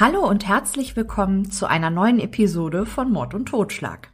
Hallo und herzlich willkommen zu einer neuen Episode von Mord und Totschlag.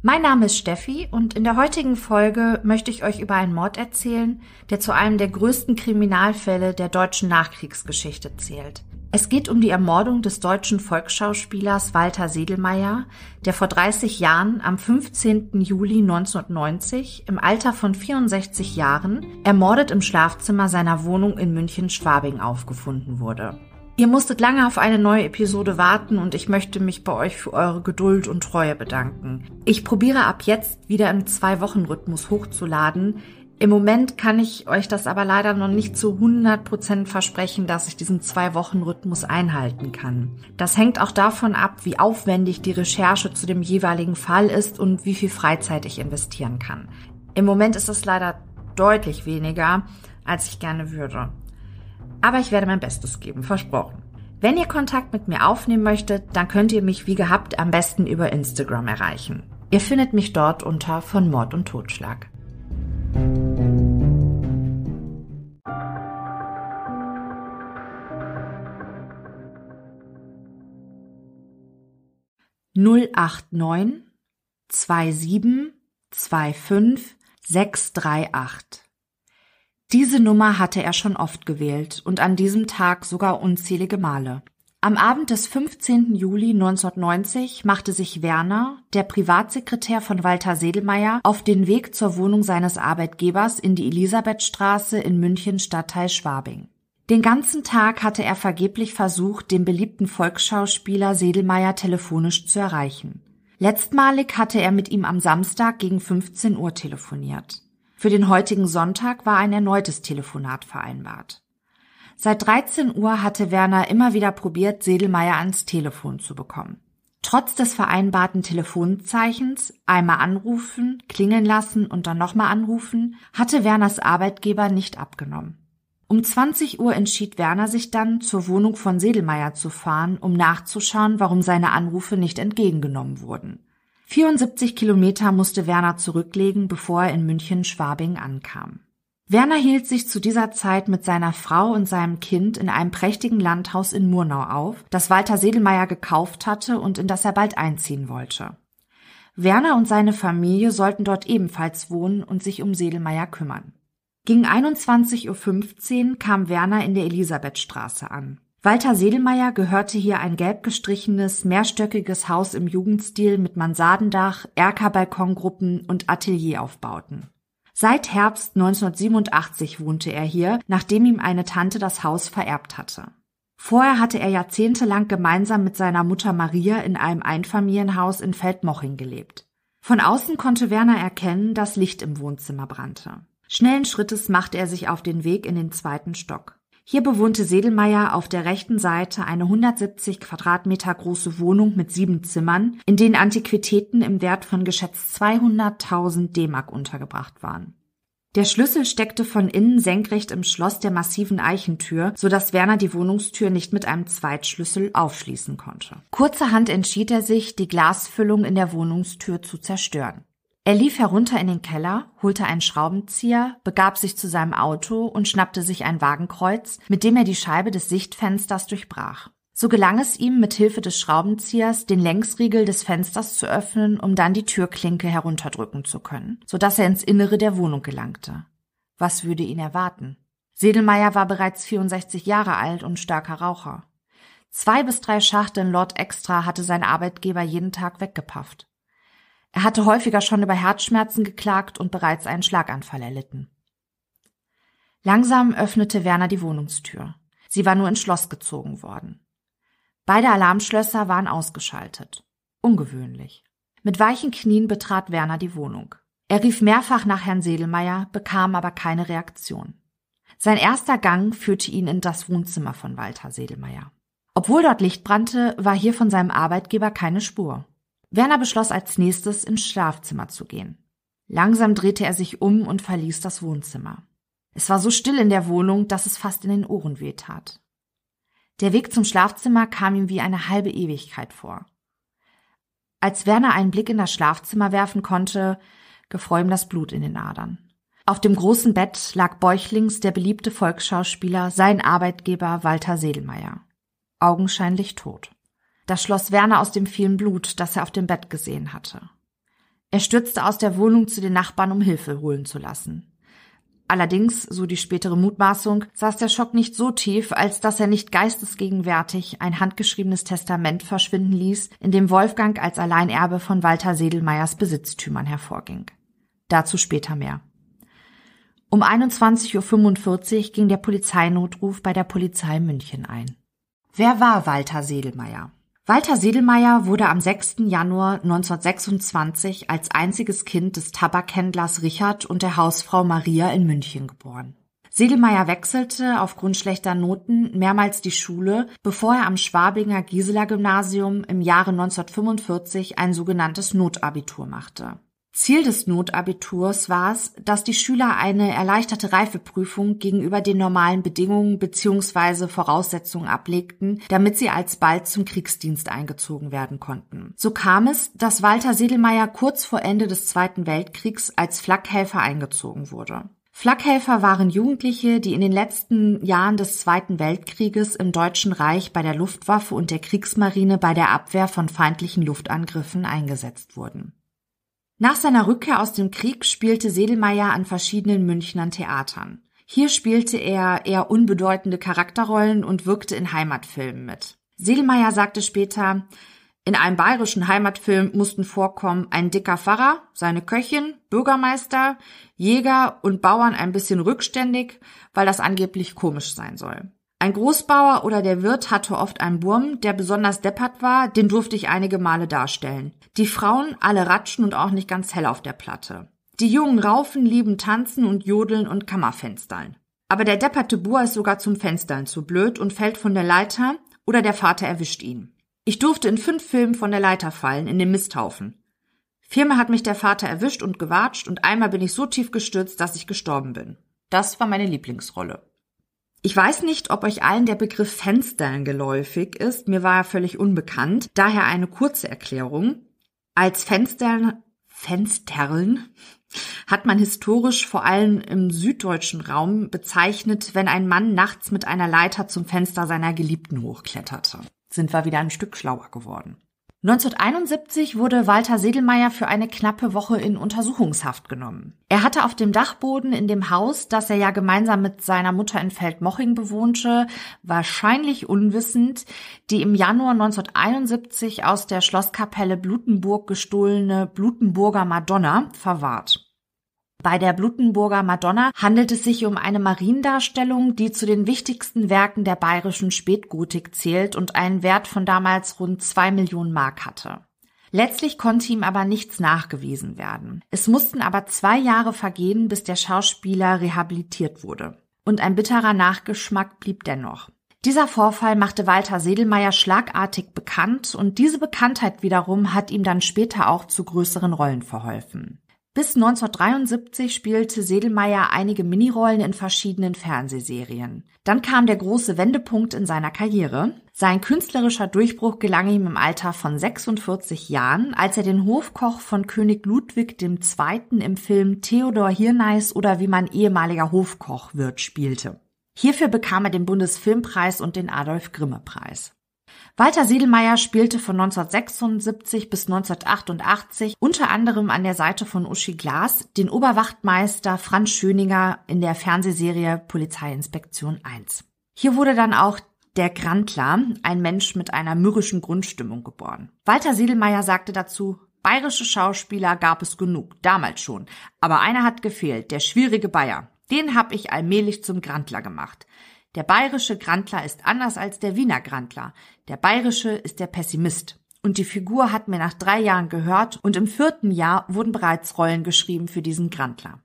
Mein Name ist Steffi und in der heutigen Folge möchte ich euch über einen Mord erzählen, der zu einem der größten Kriminalfälle der deutschen Nachkriegsgeschichte zählt. Es geht um die Ermordung des deutschen Volksschauspielers Walter Sedelmeier, der vor 30 Jahren am 15. Juli 1990 im Alter von 64 Jahren ermordet im Schlafzimmer seiner Wohnung in München-Schwabing aufgefunden wurde. Ihr musstet lange auf eine neue Episode warten und ich möchte mich bei euch für eure Geduld und Treue bedanken. Ich probiere ab jetzt wieder im Zwei-Wochen-Rhythmus hochzuladen. Im Moment kann ich euch das aber leider noch nicht zu 100% versprechen, dass ich diesen Zwei-Wochen-Rhythmus einhalten kann. Das hängt auch davon ab, wie aufwendig die Recherche zu dem jeweiligen Fall ist und wie viel Freizeit ich investieren kann. Im Moment ist es leider deutlich weniger, als ich gerne würde. Aber ich werde mein Bestes geben, versprochen. Wenn ihr Kontakt mit mir aufnehmen möchtet, dann könnt ihr mich wie gehabt am besten über Instagram erreichen. Ihr findet mich dort unter von Mord und Totschlag. Null acht neun zwei sieben zwei fünf sechs drei acht. Diese Nummer hatte er schon oft gewählt und an diesem Tag sogar unzählige Male. Am Abend des 15. Juli 1990 machte sich Werner, der Privatsekretär von Walter Sedelmeier, auf den Weg zur Wohnung seines Arbeitgebers in die Elisabethstraße in München Stadtteil Schwabing. Den ganzen Tag hatte er vergeblich versucht, den beliebten Volksschauspieler Sedelmeier telefonisch zu erreichen. Letztmalig hatte er mit ihm am Samstag gegen 15 Uhr telefoniert. Für den heutigen Sonntag war ein erneutes Telefonat vereinbart. Seit 13 Uhr hatte Werner immer wieder probiert, Sedelmeier ans Telefon zu bekommen. Trotz des vereinbarten Telefonzeichens, einmal anrufen, klingeln lassen und dann nochmal anrufen, hatte Werners Arbeitgeber nicht abgenommen. Um 20 Uhr entschied Werner sich dann, zur Wohnung von Sedelmeier zu fahren, um nachzuschauen, warum seine Anrufe nicht entgegengenommen wurden. 74 Kilometer musste Werner zurücklegen, bevor er in München-Schwabing ankam. Werner hielt sich zu dieser Zeit mit seiner Frau und seinem Kind in einem prächtigen Landhaus in Murnau auf, das Walter Sedelmeier gekauft hatte und in das er bald einziehen wollte. Werner und seine Familie sollten dort ebenfalls wohnen und sich um Sedelmeier kümmern. Gegen 21.15 Uhr kam Werner in der Elisabethstraße an. Walter Sedelmeier gehörte hier ein gelb gestrichenes, mehrstöckiges Haus im Jugendstil mit Mansardendach, Erkerbalkongruppen und Atelieraufbauten. Seit Herbst 1987 wohnte er hier, nachdem ihm eine Tante das Haus vererbt hatte. Vorher hatte er jahrzehntelang gemeinsam mit seiner Mutter Maria in einem Einfamilienhaus in Feldmoching gelebt. Von außen konnte Werner erkennen, dass Licht im Wohnzimmer brannte. Schnellen Schrittes machte er sich auf den Weg in den zweiten Stock. Hier bewohnte Sedelmeier auf der rechten Seite eine 170 Quadratmeter große Wohnung mit sieben Zimmern, in denen Antiquitäten im Wert von geschätzt 200.000 D-Mark untergebracht waren. Der Schlüssel steckte von innen senkrecht im Schloss der massiven Eichentür, so dass Werner die Wohnungstür nicht mit einem Zweitschlüssel aufschließen konnte. Kurzerhand entschied er sich, die Glasfüllung in der Wohnungstür zu zerstören. Er lief herunter in den Keller, holte einen Schraubenzieher, begab sich zu seinem Auto und schnappte sich ein Wagenkreuz, mit dem er die Scheibe des Sichtfensters durchbrach. So gelang es ihm, mit Hilfe des Schraubenziehers den Längsriegel des Fensters zu öffnen, um dann die Türklinke herunterdrücken zu können, so dass er ins Innere der Wohnung gelangte. Was würde ihn erwarten? Sedelmeier war bereits 64 Jahre alt und starker Raucher. Zwei bis drei Schachteln Lord Extra hatte sein Arbeitgeber jeden Tag weggepafft. Er hatte häufiger schon über Herzschmerzen geklagt und bereits einen Schlaganfall erlitten. Langsam öffnete Werner die Wohnungstür. Sie war nur ins Schloss gezogen worden. Beide Alarmschlösser waren ausgeschaltet. Ungewöhnlich. Mit weichen Knien betrat Werner die Wohnung. Er rief mehrfach nach Herrn Sedelmeier, bekam aber keine Reaktion. Sein erster Gang führte ihn in das Wohnzimmer von Walter Sedelmeier. Obwohl dort Licht brannte, war hier von seinem Arbeitgeber keine Spur. Werner beschloss als nächstes ins Schlafzimmer zu gehen. Langsam drehte er sich um und verließ das Wohnzimmer. Es war so still in der Wohnung, dass es fast in den Ohren wehtat. Der Weg zum Schlafzimmer kam ihm wie eine halbe Ewigkeit vor. Als Werner einen Blick in das Schlafzimmer werfen konnte, gefror ihm das Blut in den Adern. Auf dem großen Bett lag bäuchlings der beliebte Volksschauspieler, sein Arbeitgeber Walter Sedelmeier. Augenscheinlich tot. Das schloss Werner aus dem vielen Blut, das er auf dem Bett gesehen hatte. Er stürzte aus der Wohnung zu den Nachbarn, um Hilfe holen zu lassen. Allerdings, so die spätere Mutmaßung, saß der Schock nicht so tief, als dass er nicht geistesgegenwärtig ein handgeschriebenes Testament verschwinden ließ, in dem Wolfgang als Alleinerbe von Walter Sedelmeiers Besitztümern hervorging. Dazu später mehr. Um 21.45 Uhr ging der Polizeinotruf bei der Polizei München ein. Wer war Walter Sedelmeier? Walter Sedelmeier wurde am 6. Januar 1926 als einziges Kind des Tabakhändlers Richard und der Hausfrau Maria in München geboren. Sedelmeier wechselte aufgrund schlechter Noten mehrmals die Schule, bevor er am Schwabinger Gisela Gymnasium im Jahre 1945 ein sogenanntes Notabitur machte. Ziel des Notabiturs war es, dass die Schüler eine erleichterte Reifeprüfung gegenüber den normalen Bedingungen bzw. Voraussetzungen ablegten, damit sie alsbald zum Kriegsdienst eingezogen werden konnten. So kam es, dass Walter Sedelmeier kurz vor Ende des Zweiten Weltkriegs als Flakhelfer eingezogen wurde. Flakhelfer waren Jugendliche, die in den letzten Jahren des Zweiten Weltkrieges im Deutschen Reich bei der Luftwaffe und der Kriegsmarine bei der Abwehr von feindlichen Luftangriffen eingesetzt wurden. Nach seiner Rückkehr aus dem Krieg spielte Sedelmeier an verschiedenen Münchnern Theatern. Hier spielte er eher unbedeutende Charakterrollen und wirkte in Heimatfilmen mit. Sedelmeier sagte später, in einem bayerischen Heimatfilm mussten vorkommen ein dicker Pfarrer, seine Köchin, Bürgermeister, Jäger und Bauern ein bisschen rückständig, weil das angeblich komisch sein soll. Ein Großbauer oder der Wirt hatte oft einen Burm, der besonders deppert war, den durfte ich einige Male darstellen. Die Frauen alle ratschen und auch nicht ganz hell auf der Platte. Die jungen Raufen lieben tanzen und jodeln und Kammerfenstern. Aber der depperte Bur ist sogar zum Fenstern zu blöd und fällt von der Leiter oder der Vater erwischt ihn. Ich durfte in fünf Filmen von der Leiter fallen, in den Misthaufen. Viermal hat mich der Vater erwischt und gewatscht und einmal bin ich so tief gestürzt, dass ich gestorben bin. Das war meine Lieblingsrolle. Ich weiß nicht, ob euch allen der Begriff Fenstern geläufig ist. Mir war er völlig unbekannt. Daher eine kurze Erklärung. Als Fenstern, Fensterln hat man historisch vor allem im süddeutschen Raum bezeichnet, wenn ein Mann nachts mit einer Leiter zum Fenster seiner Geliebten hochkletterte. Sind wir wieder ein Stück schlauer geworden. 1971 wurde Walter Sedelmeier für eine knappe Woche in Untersuchungshaft genommen. Er hatte auf dem Dachboden in dem Haus, das er ja gemeinsam mit seiner Mutter in Feldmoching bewohnte, wahrscheinlich unwissend, die im Januar 1971 aus der Schlosskapelle Blutenburg gestohlene Blutenburger Madonna verwahrt. Bei der Blutenburger Madonna handelt es sich um eine Mariendarstellung, die zu den wichtigsten Werken der bayerischen Spätgotik zählt und einen Wert von damals rund zwei Millionen Mark hatte. Letztlich konnte ihm aber nichts nachgewiesen werden. Es mussten aber zwei Jahre vergehen, bis der Schauspieler rehabilitiert wurde. Und ein bitterer Nachgeschmack blieb dennoch. Dieser Vorfall machte Walter Sedelmeier schlagartig bekannt und diese Bekanntheit wiederum hat ihm dann später auch zu größeren Rollen verholfen. Bis 1973 spielte Sedelmeier einige Minirollen in verschiedenen Fernsehserien. Dann kam der große Wendepunkt in seiner Karriere. Sein künstlerischer Durchbruch gelang ihm im Alter von 46 Jahren, als er den Hofkoch von König Ludwig II. im Film Theodor Hirneis oder wie man ehemaliger Hofkoch wird spielte. Hierfür bekam er den Bundesfilmpreis und den Adolf Grimme Preis. Walter Siedelmeier spielte von 1976 bis 1988 unter anderem an der Seite von Uschi Glas den Oberwachtmeister Franz Schöninger in der Fernsehserie Polizeiinspektion 1. Hier wurde dann auch der Grantler, ein Mensch mit einer mürrischen Grundstimmung geboren. Walter Siedelmeier sagte dazu, bayerische Schauspieler gab es genug, damals schon. Aber einer hat gefehlt, der schwierige Bayer. Den hab ich allmählich zum Grantler gemacht. Der bayerische Grantler ist anders als der Wiener Grantler. Der bayerische ist der Pessimist. Und die Figur hat mir nach drei Jahren gehört und im vierten Jahr wurden bereits Rollen geschrieben für diesen Grantler.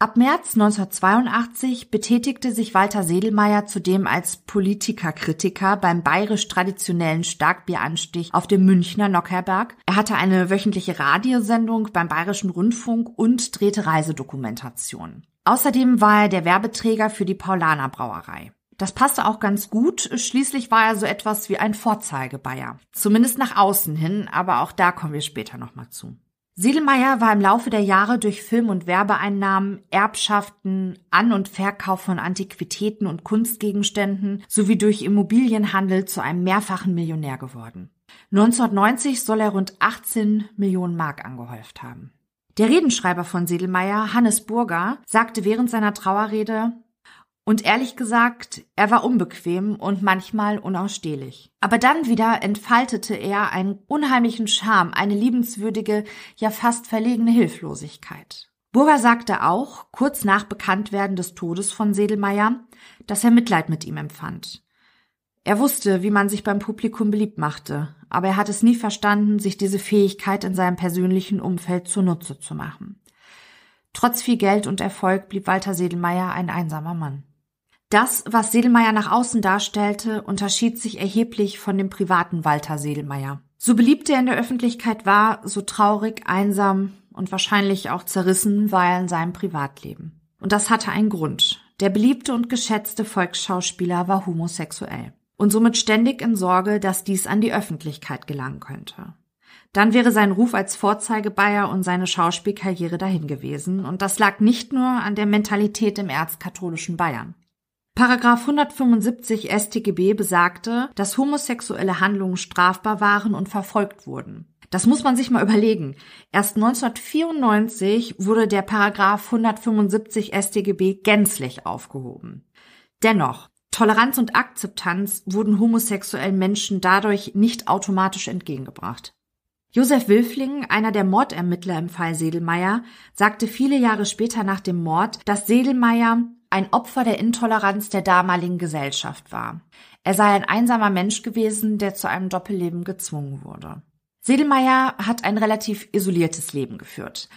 Ab März 1982 betätigte sich Walter Sedelmeier zudem als Politikerkritiker beim bayerisch traditionellen Starkbieranstich auf dem Münchner Nockherberg. Er hatte eine wöchentliche Radiosendung beim Bayerischen Rundfunk und drehte Reisedokumentationen. Außerdem war er der Werbeträger für die Paulaner Brauerei. Das passte auch ganz gut. Schließlich war er so etwas wie ein Vorzeigebayer. Zumindest nach außen hin, aber auch da kommen wir später nochmal zu. Siedelmeier war im Laufe der Jahre durch Film- und Werbeeinnahmen, Erbschaften, An- und Verkauf von Antiquitäten und Kunstgegenständen sowie durch Immobilienhandel zu einem mehrfachen Millionär geworden. 1990 soll er rund 18 Millionen Mark angehäuft haben. Der Redenschreiber von Siedelmeier, Hannes Burger, sagte während seiner Trauerrede, und ehrlich gesagt, er war unbequem und manchmal unausstehlich. Aber dann wieder entfaltete er einen unheimlichen Charme, eine liebenswürdige, ja fast verlegene Hilflosigkeit. Burger sagte auch, kurz nach Bekanntwerden des Todes von Sedelmeier, dass er Mitleid mit ihm empfand. Er wusste, wie man sich beim Publikum beliebt machte, aber er hat es nie verstanden, sich diese Fähigkeit in seinem persönlichen Umfeld zunutze zu machen. Trotz viel Geld und Erfolg blieb Walter Sedelmeier ein einsamer Mann. Das, was Sedelmeier nach außen darstellte, unterschied sich erheblich von dem privaten Walter Sedelmeier. So beliebt er in der Öffentlichkeit war, so traurig, einsam und wahrscheinlich auch zerrissen war er in seinem Privatleben. Und das hatte einen Grund. Der beliebte und geschätzte Volksschauspieler war homosexuell und somit ständig in Sorge, dass dies an die Öffentlichkeit gelangen könnte. Dann wäre sein Ruf als Vorzeigebayer und seine Schauspielkarriere dahin gewesen, und das lag nicht nur an der Mentalität im erzkatholischen Bayern. Paragraph 175 StGB besagte, dass homosexuelle Handlungen strafbar waren und verfolgt wurden. Das muss man sich mal überlegen. Erst 1994 wurde der Paragraph 175 StGB gänzlich aufgehoben. Dennoch, Toleranz und Akzeptanz wurden homosexuellen Menschen dadurch nicht automatisch entgegengebracht. Josef Wilfling, einer der Mordermittler im Fall Sedelmeier, sagte viele Jahre später nach dem Mord, dass Sedelmeier ein Opfer der Intoleranz der damaligen Gesellschaft war. Er sei ein einsamer Mensch gewesen, der zu einem Doppelleben gezwungen wurde. Sedelmeier hat ein relativ isoliertes Leben geführt.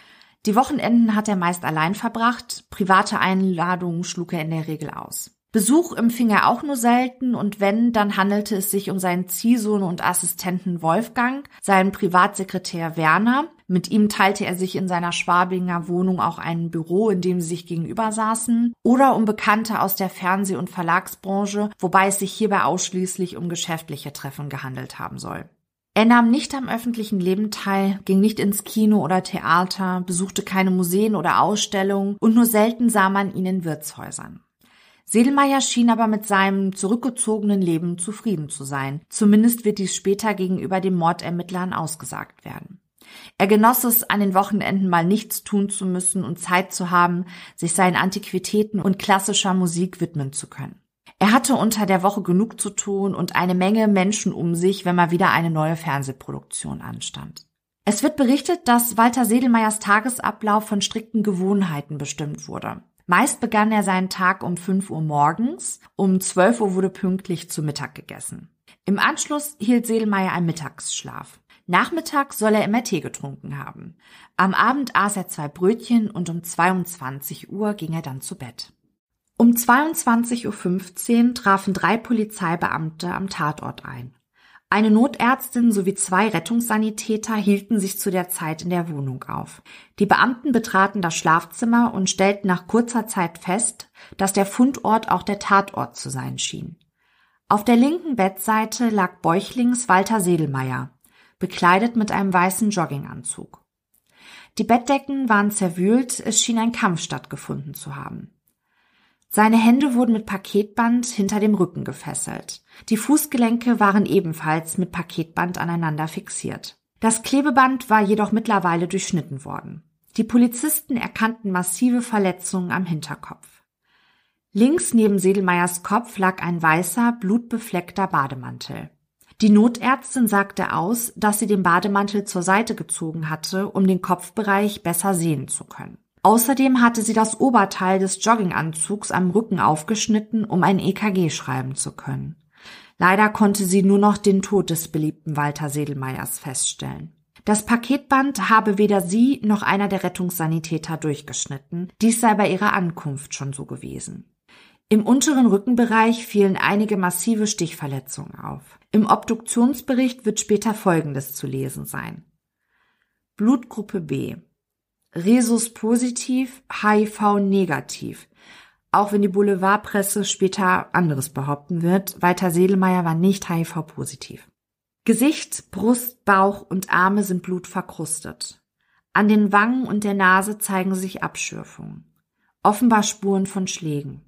Die Wochenenden hat er meist allein verbracht, private Einladungen schlug er in der Regel aus. Besuch empfing er auch nur selten und wenn, dann handelte es sich um seinen Ziehsohn und Assistenten Wolfgang, seinen Privatsekretär Werner. Mit ihm teilte er sich in seiner Schwabinger Wohnung auch ein Büro, in dem sie sich gegenüber saßen, oder um Bekannte aus der Fernseh- und Verlagsbranche, wobei es sich hierbei ausschließlich um geschäftliche Treffen gehandelt haben soll. Er nahm nicht am öffentlichen Leben teil, ging nicht ins Kino oder Theater, besuchte keine Museen oder Ausstellungen und nur selten sah man ihn in Wirtshäusern. Sedelmeier schien aber mit seinem zurückgezogenen Leben zufrieden zu sein. Zumindest wird dies später gegenüber den Mordermittlern ausgesagt werden. Er genoss es, an den Wochenenden mal nichts tun zu müssen und Zeit zu haben, sich seinen Antiquitäten und klassischer Musik widmen zu können. Er hatte unter der Woche genug zu tun und eine Menge Menschen um sich, wenn mal wieder eine neue Fernsehproduktion anstand. Es wird berichtet, dass Walter Sedelmeiers Tagesablauf von strikten Gewohnheiten bestimmt wurde. Meist begann er seinen Tag um 5 Uhr morgens, um 12 Uhr wurde pünktlich zu Mittag gegessen. Im Anschluss hielt Seelmeier einen Mittagsschlaf. Nachmittags soll er immer Tee getrunken haben. Am Abend aß er zwei Brötchen und um 22 Uhr ging er dann zu Bett. Um 22.15 Uhr trafen drei Polizeibeamte am Tatort ein. Eine Notärztin sowie zwei Rettungssanitäter hielten sich zu der Zeit in der Wohnung auf. Die Beamten betraten das Schlafzimmer und stellten nach kurzer Zeit fest, dass der Fundort auch der Tatort zu sein schien. Auf der linken Bettseite lag bäuchlings Walter Sedelmeier, bekleidet mit einem weißen Jogginganzug. Die Bettdecken waren zerwühlt, es schien ein Kampf stattgefunden zu haben. Seine Hände wurden mit Paketband hinter dem Rücken gefesselt. Die Fußgelenke waren ebenfalls mit Paketband aneinander fixiert. Das Klebeband war jedoch mittlerweile durchschnitten worden. Die Polizisten erkannten massive Verletzungen am Hinterkopf. Links neben Sedelmeiers Kopf lag ein weißer, blutbefleckter Bademantel. Die Notärztin sagte aus, dass sie den Bademantel zur Seite gezogen hatte, um den Kopfbereich besser sehen zu können. Außerdem hatte sie das Oberteil des Jogginganzugs am Rücken aufgeschnitten, um ein EKG schreiben zu können. Leider konnte sie nur noch den Tod des beliebten Walter Sedelmeiers feststellen. Das Paketband habe weder sie noch einer der Rettungssanitäter durchgeschnitten. Dies sei bei ihrer Ankunft schon so gewesen. Im unteren Rückenbereich fielen einige massive Stichverletzungen auf. Im Obduktionsbericht wird später Folgendes zu lesen sein. Blutgruppe B. Rhesus positiv, HIV negativ. Auch wenn die Boulevardpresse später anderes behaupten wird, Walter Sedelmeier war nicht HIV-positiv. Gesicht, Brust, Bauch und Arme sind blutverkrustet. An den Wangen und der Nase zeigen sich Abschürfungen. Offenbar Spuren von Schlägen.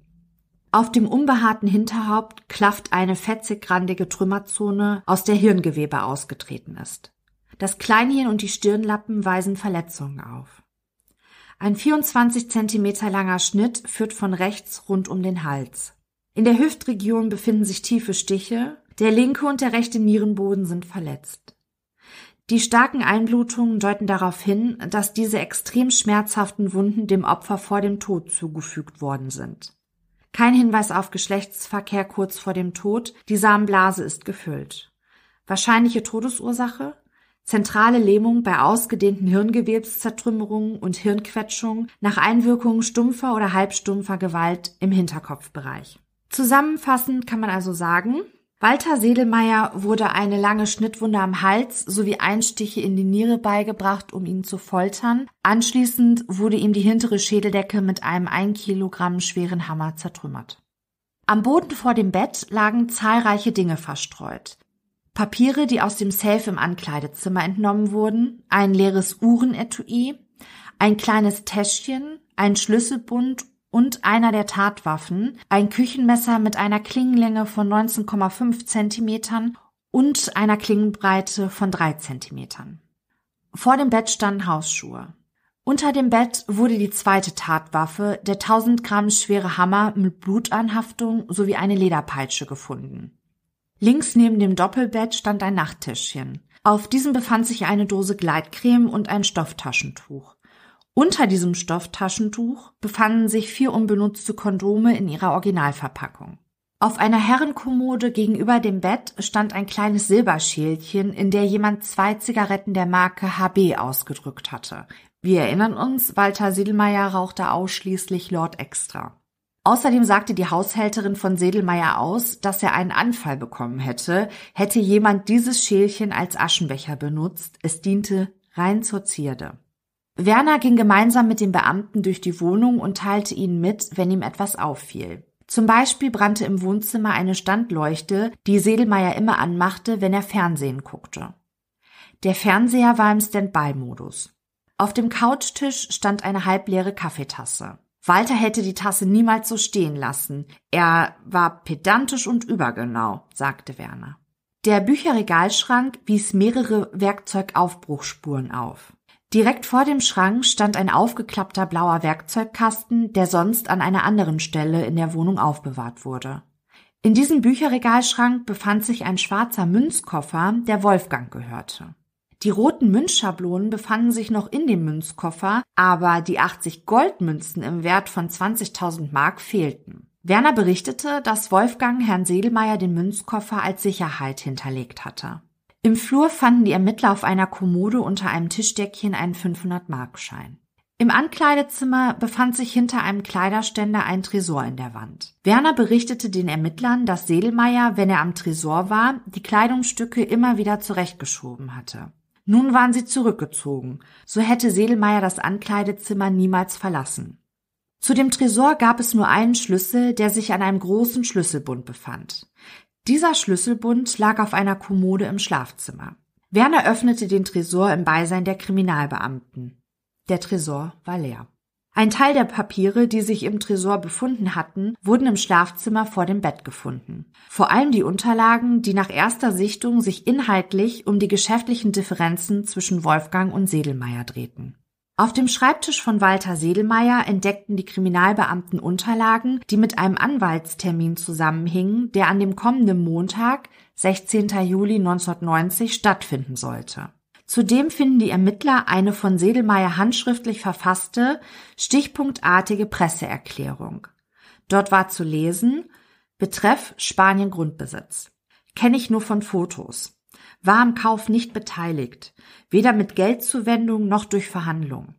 Auf dem unbehaarten Hinterhaupt klafft eine fetzigrandige Trümmerzone, aus der Hirngewebe ausgetreten ist. Das Kleinhirn und die Stirnlappen weisen Verletzungen auf. Ein 24 Zentimeter langer Schnitt führt von rechts rund um den Hals. In der Hüftregion befinden sich tiefe Stiche, der linke und der rechte Nierenboden sind verletzt. Die starken Einblutungen deuten darauf hin, dass diese extrem schmerzhaften Wunden dem Opfer vor dem Tod zugefügt worden sind. Kein Hinweis auf Geschlechtsverkehr kurz vor dem Tod, die Samenblase ist gefüllt. Wahrscheinliche Todesursache? Zentrale Lähmung bei ausgedehnten Hirngewebszertrümmerungen und Hirnquetschungen nach Einwirkung stumpfer oder halbstumpfer Gewalt im Hinterkopfbereich. Zusammenfassend kann man also sagen, Walter Sedelmeier wurde eine lange Schnittwunde am Hals sowie Einstiche in die Niere beigebracht, um ihn zu foltern. Anschließend wurde ihm die hintere Schädeldecke mit einem ein Kilogramm schweren Hammer zertrümmert. Am Boden vor dem Bett lagen zahlreiche Dinge verstreut. Papiere, die aus dem Safe im Ankleidezimmer entnommen wurden, ein leeres Uhrenetui, ein kleines Täschchen, ein Schlüsselbund und einer der Tatwaffen, ein Küchenmesser mit einer Klingenlänge von 19,5 Zentimetern und einer Klingenbreite von 3 Zentimetern. Vor dem Bett standen Hausschuhe. Unter dem Bett wurde die zweite Tatwaffe, der 1000 Gramm schwere Hammer mit Blutanhaftung sowie eine Lederpeitsche gefunden. Links neben dem Doppelbett stand ein Nachttischchen. Auf diesem befand sich eine Dose Gleitcreme und ein Stofftaschentuch. Unter diesem Stofftaschentuch befanden sich vier unbenutzte Kondome in ihrer Originalverpackung. Auf einer Herrenkommode gegenüber dem Bett stand ein kleines Silberschälchen, in der jemand zwei Zigaretten der Marke HB ausgedrückt hatte. Wir erinnern uns, Walter Siedelmeier rauchte ausschließlich Lord Extra. Außerdem sagte die Haushälterin von Sedelmeier aus, dass er einen Anfall bekommen hätte, hätte jemand dieses Schälchen als Aschenbecher benutzt. Es diente rein zur Zierde. Werner ging gemeinsam mit den Beamten durch die Wohnung und teilte ihnen mit, wenn ihm etwas auffiel. Zum Beispiel brannte im Wohnzimmer eine Standleuchte, die Sedelmeier immer anmachte, wenn er Fernsehen guckte. Der Fernseher war im Standby-Modus. Auf dem Couchtisch stand eine halbleere Kaffeetasse. Walter hätte die Tasse niemals so stehen lassen. Er war pedantisch und übergenau, sagte Werner. Der Bücherregalschrank wies mehrere Werkzeugaufbruchspuren auf. Direkt vor dem Schrank stand ein aufgeklappter blauer Werkzeugkasten, der sonst an einer anderen Stelle in der Wohnung aufbewahrt wurde. In diesem Bücherregalschrank befand sich ein schwarzer Münzkoffer, der Wolfgang gehörte. Die roten Münzschablonen befanden sich noch in dem Münzkoffer, aber die 80 Goldmünzen im Wert von 20.000 Mark fehlten. Werner berichtete, dass Wolfgang Herrn Sedelmeier den Münzkoffer als Sicherheit hinterlegt hatte. Im Flur fanden die Ermittler auf einer Kommode unter einem Tischdeckchen einen 500-Markschein. Im Ankleidezimmer befand sich hinter einem Kleiderständer ein Tresor in der Wand. Werner berichtete den Ermittlern, dass Sedelmeier, wenn er am Tresor war, die Kleidungsstücke immer wieder zurechtgeschoben hatte. Nun waren sie zurückgezogen, so hätte Sedelmeier das Ankleidezimmer niemals verlassen. Zu dem Tresor gab es nur einen Schlüssel, der sich an einem großen Schlüsselbund befand. Dieser Schlüsselbund lag auf einer Kommode im Schlafzimmer. Werner öffnete den Tresor im Beisein der Kriminalbeamten. Der Tresor war leer. Ein Teil der Papiere, die sich im Tresor befunden hatten, wurden im Schlafzimmer vor dem Bett gefunden. Vor allem die Unterlagen, die nach erster Sichtung sich inhaltlich um die geschäftlichen Differenzen zwischen Wolfgang und Sedelmeier drehten. Auf dem Schreibtisch von Walter Sedelmeier entdeckten die Kriminalbeamten Unterlagen, die mit einem Anwaltstermin zusammenhingen, der an dem kommenden Montag, 16. Juli 1990, stattfinden sollte. Zudem finden die Ermittler eine von Sedelmeier handschriftlich verfasste, stichpunktartige Presseerklärung. Dort war zu lesen, Betreff Spanien Grundbesitz. Kenne ich nur von Fotos war am Kauf nicht beteiligt, weder mit Geldzuwendung noch durch Verhandlung.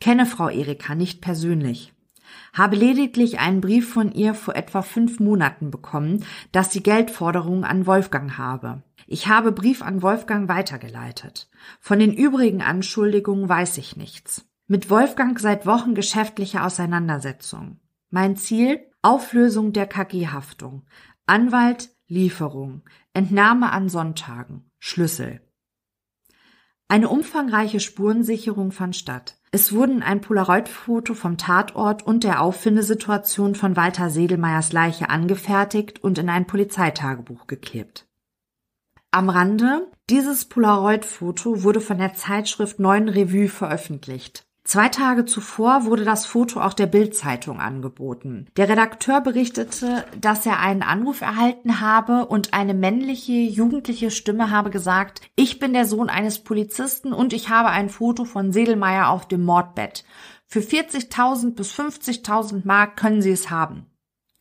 Kenne Frau Erika nicht persönlich. Habe lediglich einen Brief von ihr vor etwa fünf Monaten bekommen, dass sie Geldforderungen an Wolfgang habe. Ich habe Brief an Wolfgang weitergeleitet. Von den übrigen Anschuldigungen weiß ich nichts. Mit Wolfgang seit Wochen geschäftliche Auseinandersetzung. Mein Ziel? Auflösung der KG-Haftung. Anwalt, Lieferung, Entnahme an Sonntagen, Schlüssel. Eine umfangreiche Spurensicherung fand statt. Es wurden ein Polaroid-Foto vom Tatort und der Auffindesituation von Walter Sedelmeyers Leiche angefertigt und in ein Polizeitagebuch geklebt. Am Rande, dieses Polaroid-Foto wurde von der Zeitschrift Neuen Revue veröffentlicht. Zwei Tage zuvor wurde das Foto auch der Bild-Zeitung angeboten. Der Redakteur berichtete, dass er einen Anruf erhalten habe und eine männliche, jugendliche Stimme habe gesagt, ich bin der Sohn eines Polizisten und ich habe ein Foto von Sedelmeier auf dem Mordbett. Für 40.000 bis 50.000 Mark können Sie es haben.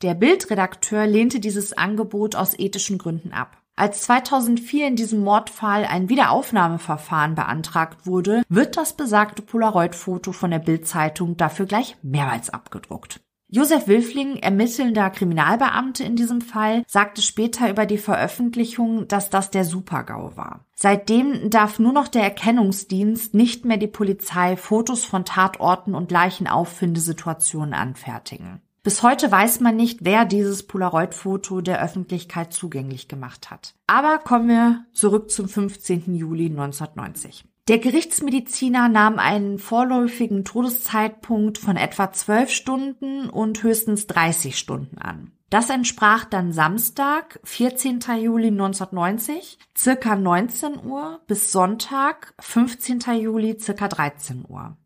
Der Bildredakteur lehnte dieses Angebot aus ethischen Gründen ab. Als 2004 in diesem Mordfall ein Wiederaufnahmeverfahren beantragt wurde, wird das besagte Polaroid-Foto von der Bild-Zeitung dafür gleich mehrmals abgedruckt. Josef Wilfling, ermittelnder Kriminalbeamte in diesem Fall, sagte später über die Veröffentlichung, dass das der Supergau war. Seitdem darf nur noch der Erkennungsdienst nicht mehr die Polizei Fotos von Tatorten und Leichenaufindesituationen anfertigen. Bis heute weiß man nicht, wer dieses Polaroid-Foto der Öffentlichkeit zugänglich gemacht hat. Aber kommen wir zurück zum 15. Juli 1990. Der Gerichtsmediziner nahm einen vorläufigen Todeszeitpunkt von etwa 12 Stunden und höchstens 30 Stunden an. Das entsprach dann Samstag, 14. Juli 1990, circa 19 Uhr bis Sonntag, 15. Juli, circa 13 Uhr.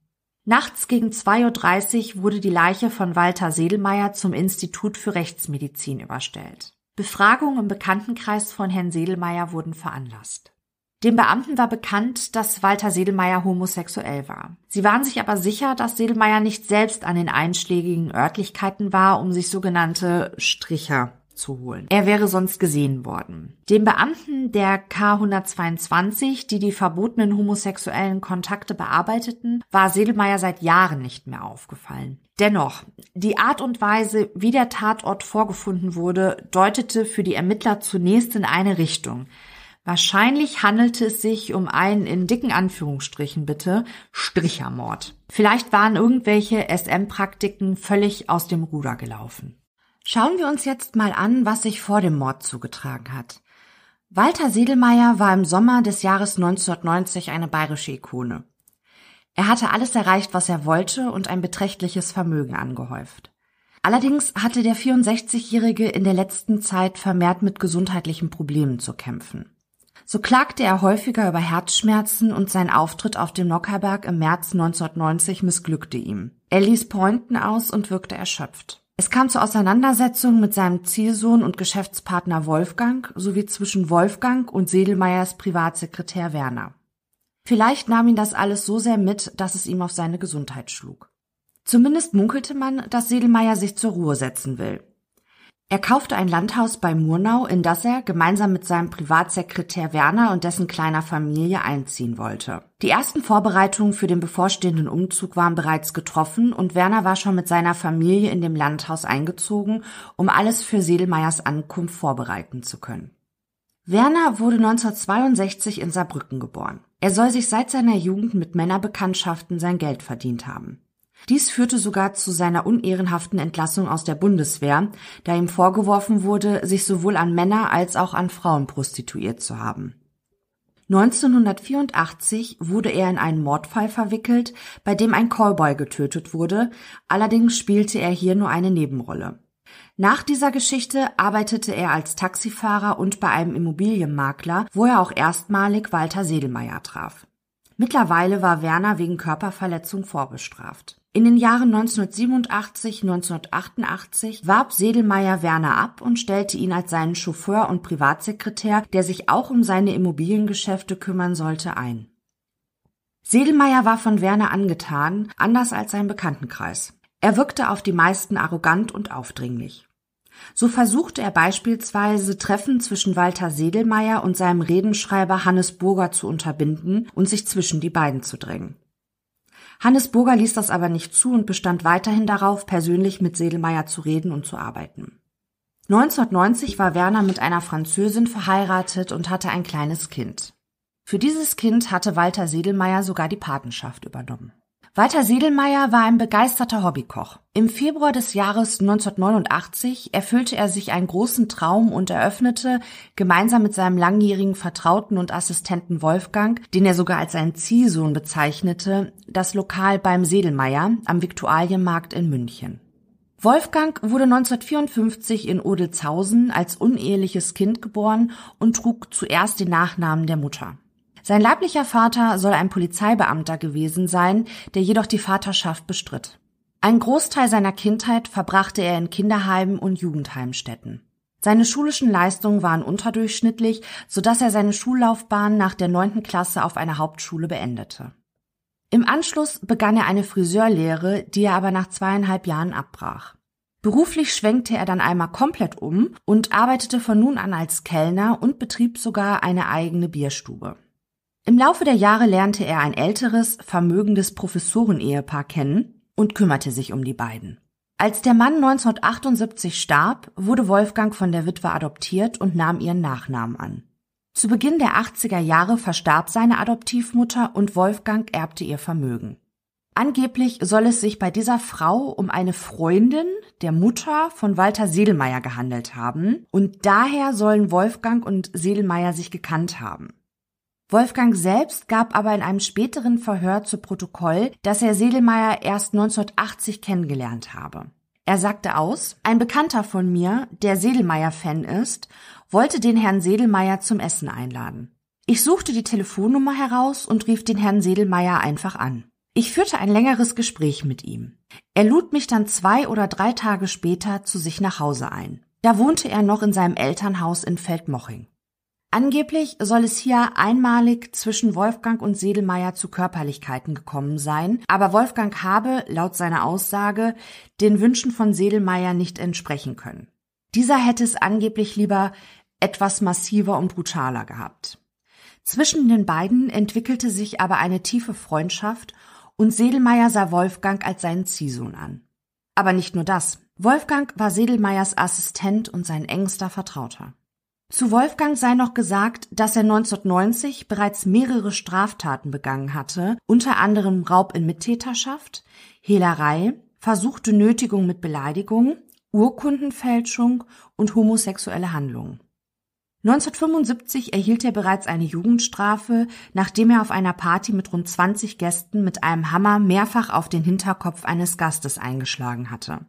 Nachts gegen 2.30 Uhr wurde die Leiche von Walter Sedelmeier zum Institut für Rechtsmedizin überstellt. Befragungen im Bekanntenkreis von Herrn Sedelmeier wurden veranlasst. Dem Beamten war bekannt, dass Walter Sedelmeier homosexuell war. Sie waren sich aber sicher, dass Sedelmeier nicht selbst an den einschlägigen Örtlichkeiten war, um sich sogenannte Stricher zu holen. Er wäre sonst gesehen worden. Dem Beamten der K122, die die verbotenen homosexuellen Kontakte bearbeiteten, war Sedelmeier seit Jahren nicht mehr aufgefallen. Dennoch, die Art und Weise, wie der Tatort vorgefunden wurde, deutete für die Ermittler zunächst in eine Richtung. Wahrscheinlich handelte es sich um einen in dicken Anführungsstrichen bitte Strichermord. Vielleicht waren irgendwelche SM-Praktiken völlig aus dem Ruder gelaufen. Schauen wir uns jetzt mal an, was sich vor dem Mord zugetragen hat. Walter Sedelmeier war im Sommer des Jahres 1990 eine bayerische Ikone. Er hatte alles erreicht, was er wollte und ein beträchtliches Vermögen angehäuft. Allerdings hatte der 64-Jährige in der letzten Zeit vermehrt mit gesundheitlichen Problemen zu kämpfen. So klagte er häufiger über Herzschmerzen und sein Auftritt auf dem Nockerberg im März 1990 missglückte ihm. Er ließ Pointen aus und wirkte erschöpft. Es kam zur Auseinandersetzung mit seinem Zielsohn und Geschäftspartner Wolfgang sowie zwischen Wolfgang und Sedelmeyers Privatsekretär Werner. Vielleicht nahm ihn das alles so sehr mit, dass es ihm auf seine Gesundheit schlug. Zumindest munkelte man, dass Sedelmeier sich zur Ruhe setzen will. Er kaufte ein Landhaus bei Murnau, in das er gemeinsam mit seinem Privatsekretär Werner und dessen kleiner Familie einziehen wollte. Die ersten Vorbereitungen für den bevorstehenden Umzug waren bereits getroffen und Werner war schon mit seiner Familie in dem Landhaus eingezogen, um alles für Sedelmeyers Ankunft vorbereiten zu können. Werner wurde 1962 in Saarbrücken geboren. Er soll sich seit seiner Jugend mit Männerbekanntschaften sein Geld verdient haben. Dies führte sogar zu seiner unehrenhaften Entlassung aus der Bundeswehr, da ihm vorgeworfen wurde, sich sowohl an Männer als auch an Frauen prostituiert zu haben. 1984 wurde er in einen Mordfall verwickelt, bei dem ein Callboy getötet wurde, allerdings spielte er hier nur eine Nebenrolle. Nach dieser Geschichte arbeitete er als Taxifahrer und bei einem Immobilienmakler, wo er auch erstmalig Walter Sedelmeier traf. Mittlerweile war Werner wegen Körperverletzung vorbestraft. In den Jahren 1987, 1988 warb Sedelmeier Werner ab und stellte ihn als seinen Chauffeur und Privatsekretär, der sich auch um seine Immobiliengeschäfte kümmern sollte, ein. Sedelmeier war von Werner angetan, anders als sein Bekanntenkreis. Er wirkte auf die meisten arrogant und aufdringlich. So versuchte er beispielsweise Treffen zwischen Walter Sedelmeier und seinem Redenschreiber Hannes Burger zu unterbinden und sich zwischen die beiden zu drängen. Hannes Burger ließ das aber nicht zu und bestand weiterhin darauf, persönlich mit Sedelmeier zu reden und zu arbeiten. 1990 war Werner mit einer Französin verheiratet und hatte ein kleines Kind. Für dieses Kind hatte Walter Sedelmeier sogar die Patenschaft übernommen. Walter Sedelmeier war ein begeisterter Hobbykoch. Im Februar des Jahres 1989 erfüllte er sich einen großen Traum und eröffnete gemeinsam mit seinem langjährigen Vertrauten und Assistenten Wolfgang, den er sogar als seinen Ziehsohn bezeichnete, das Lokal beim Sedelmeier am Viktualienmarkt in München. Wolfgang wurde 1954 in Odelzhausen als uneheliches Kind geboren und trug zuerst den Nachnamen der Mutter. Sein leiblicher Vater soll ein Polizeibeamter gewesen sein, der jedoch die Vaterschaft bestritt. Ein Großteil seiner Kindheit verbrachte er in Kinderheimen und Jugendheimstätten. Seine schulischen Leistungen waren unterdurchschnittlich, so dass er seine Schullaufbahn nach der neunten Klasse auf einer Hauptschule beendete. Im Anschluss begann er eine Friseurlehre, die er aber nach zweieinhalb Jahren abbrach. Beruflich schwenkte er dann einmal komplett um und arbeitete von nun an als Kellner und betrieb sogar eine eigene Bierstube. Im Laufe der Jahre lernte er ein älteres, vermögendes Professorenehepaar kennen und kümmerte sich um die beiden. Als der Mann 1978 starb, wurde Wolfgang von der Witwe adoptiert und nahm ihren Nachnamen an. Zu Beginn der 80er Jahre verstarb seine Adoptivmutter und Wolfgang erbte ihr Vermögen. Angeblich soll es sich bei dieser Frau um eine Freundin der Mutter von Walter Sedelmeier gehandelt haben und daher sollen Wolfgang und Sedelmeier sich gekannt haben. Wolfgang selbst gab aber in einem späteren Verhör zu Protokoll, dass er Sedelmeier erst 1980 kennengelernt habe. Er sagte aus, ein Bekannter von mir, der Sedelmeier-Fan ist, wollte den Herrn Sedelmeier zum Essen einladen. Ich suchte die Telefonnummer heraus und rief den Herrn Sedelmeier einfach an. Ich führte ein längeres Gespräch mit ihm. Er lud mich dann zwei oder drei Tage später zu sich nach Hause ein. Da wohnte er noch in seinem Elternhaus in Feldmoching. Angeblich soll es hier einmalig zwischen Wolfgang und Sedelmeier zu Körperlichkeiten gekommen sein, aber Wolfgang habe, laut seiner Aussage, den Wünschen von Sedelmeier nicht entsprechen können. Dieser hätte es angeblich lieber etwas massiver und brutaler gehabt. Zwischen den beiden entwickelte sich aber eine tiefe Freundschaft und Sedelmeier sah Wolfgang als seinen Ziehsohn an. Aber nicht nur das. Wolfgang war Sedelmeiers Assistent und sein engster Vertrauter. Zu Wolfgang sei noch gesagt, dass er 1990 bereits mehrere Straftaten begangen hatte, unter anderem Raub in Mittäterschaft, Hehlerei, versuchte Nötigung mit Beleidigung, Urkundenfälschung und homosexuelle Handlungen. 1975 erhielt er bereits eine Jugendstrafe, nachdem er auf einer Party mit rund 20 Gästen mit einem Hammer mehrfach auf den Hinterkopf eines Gastes eingeschlagen hatte.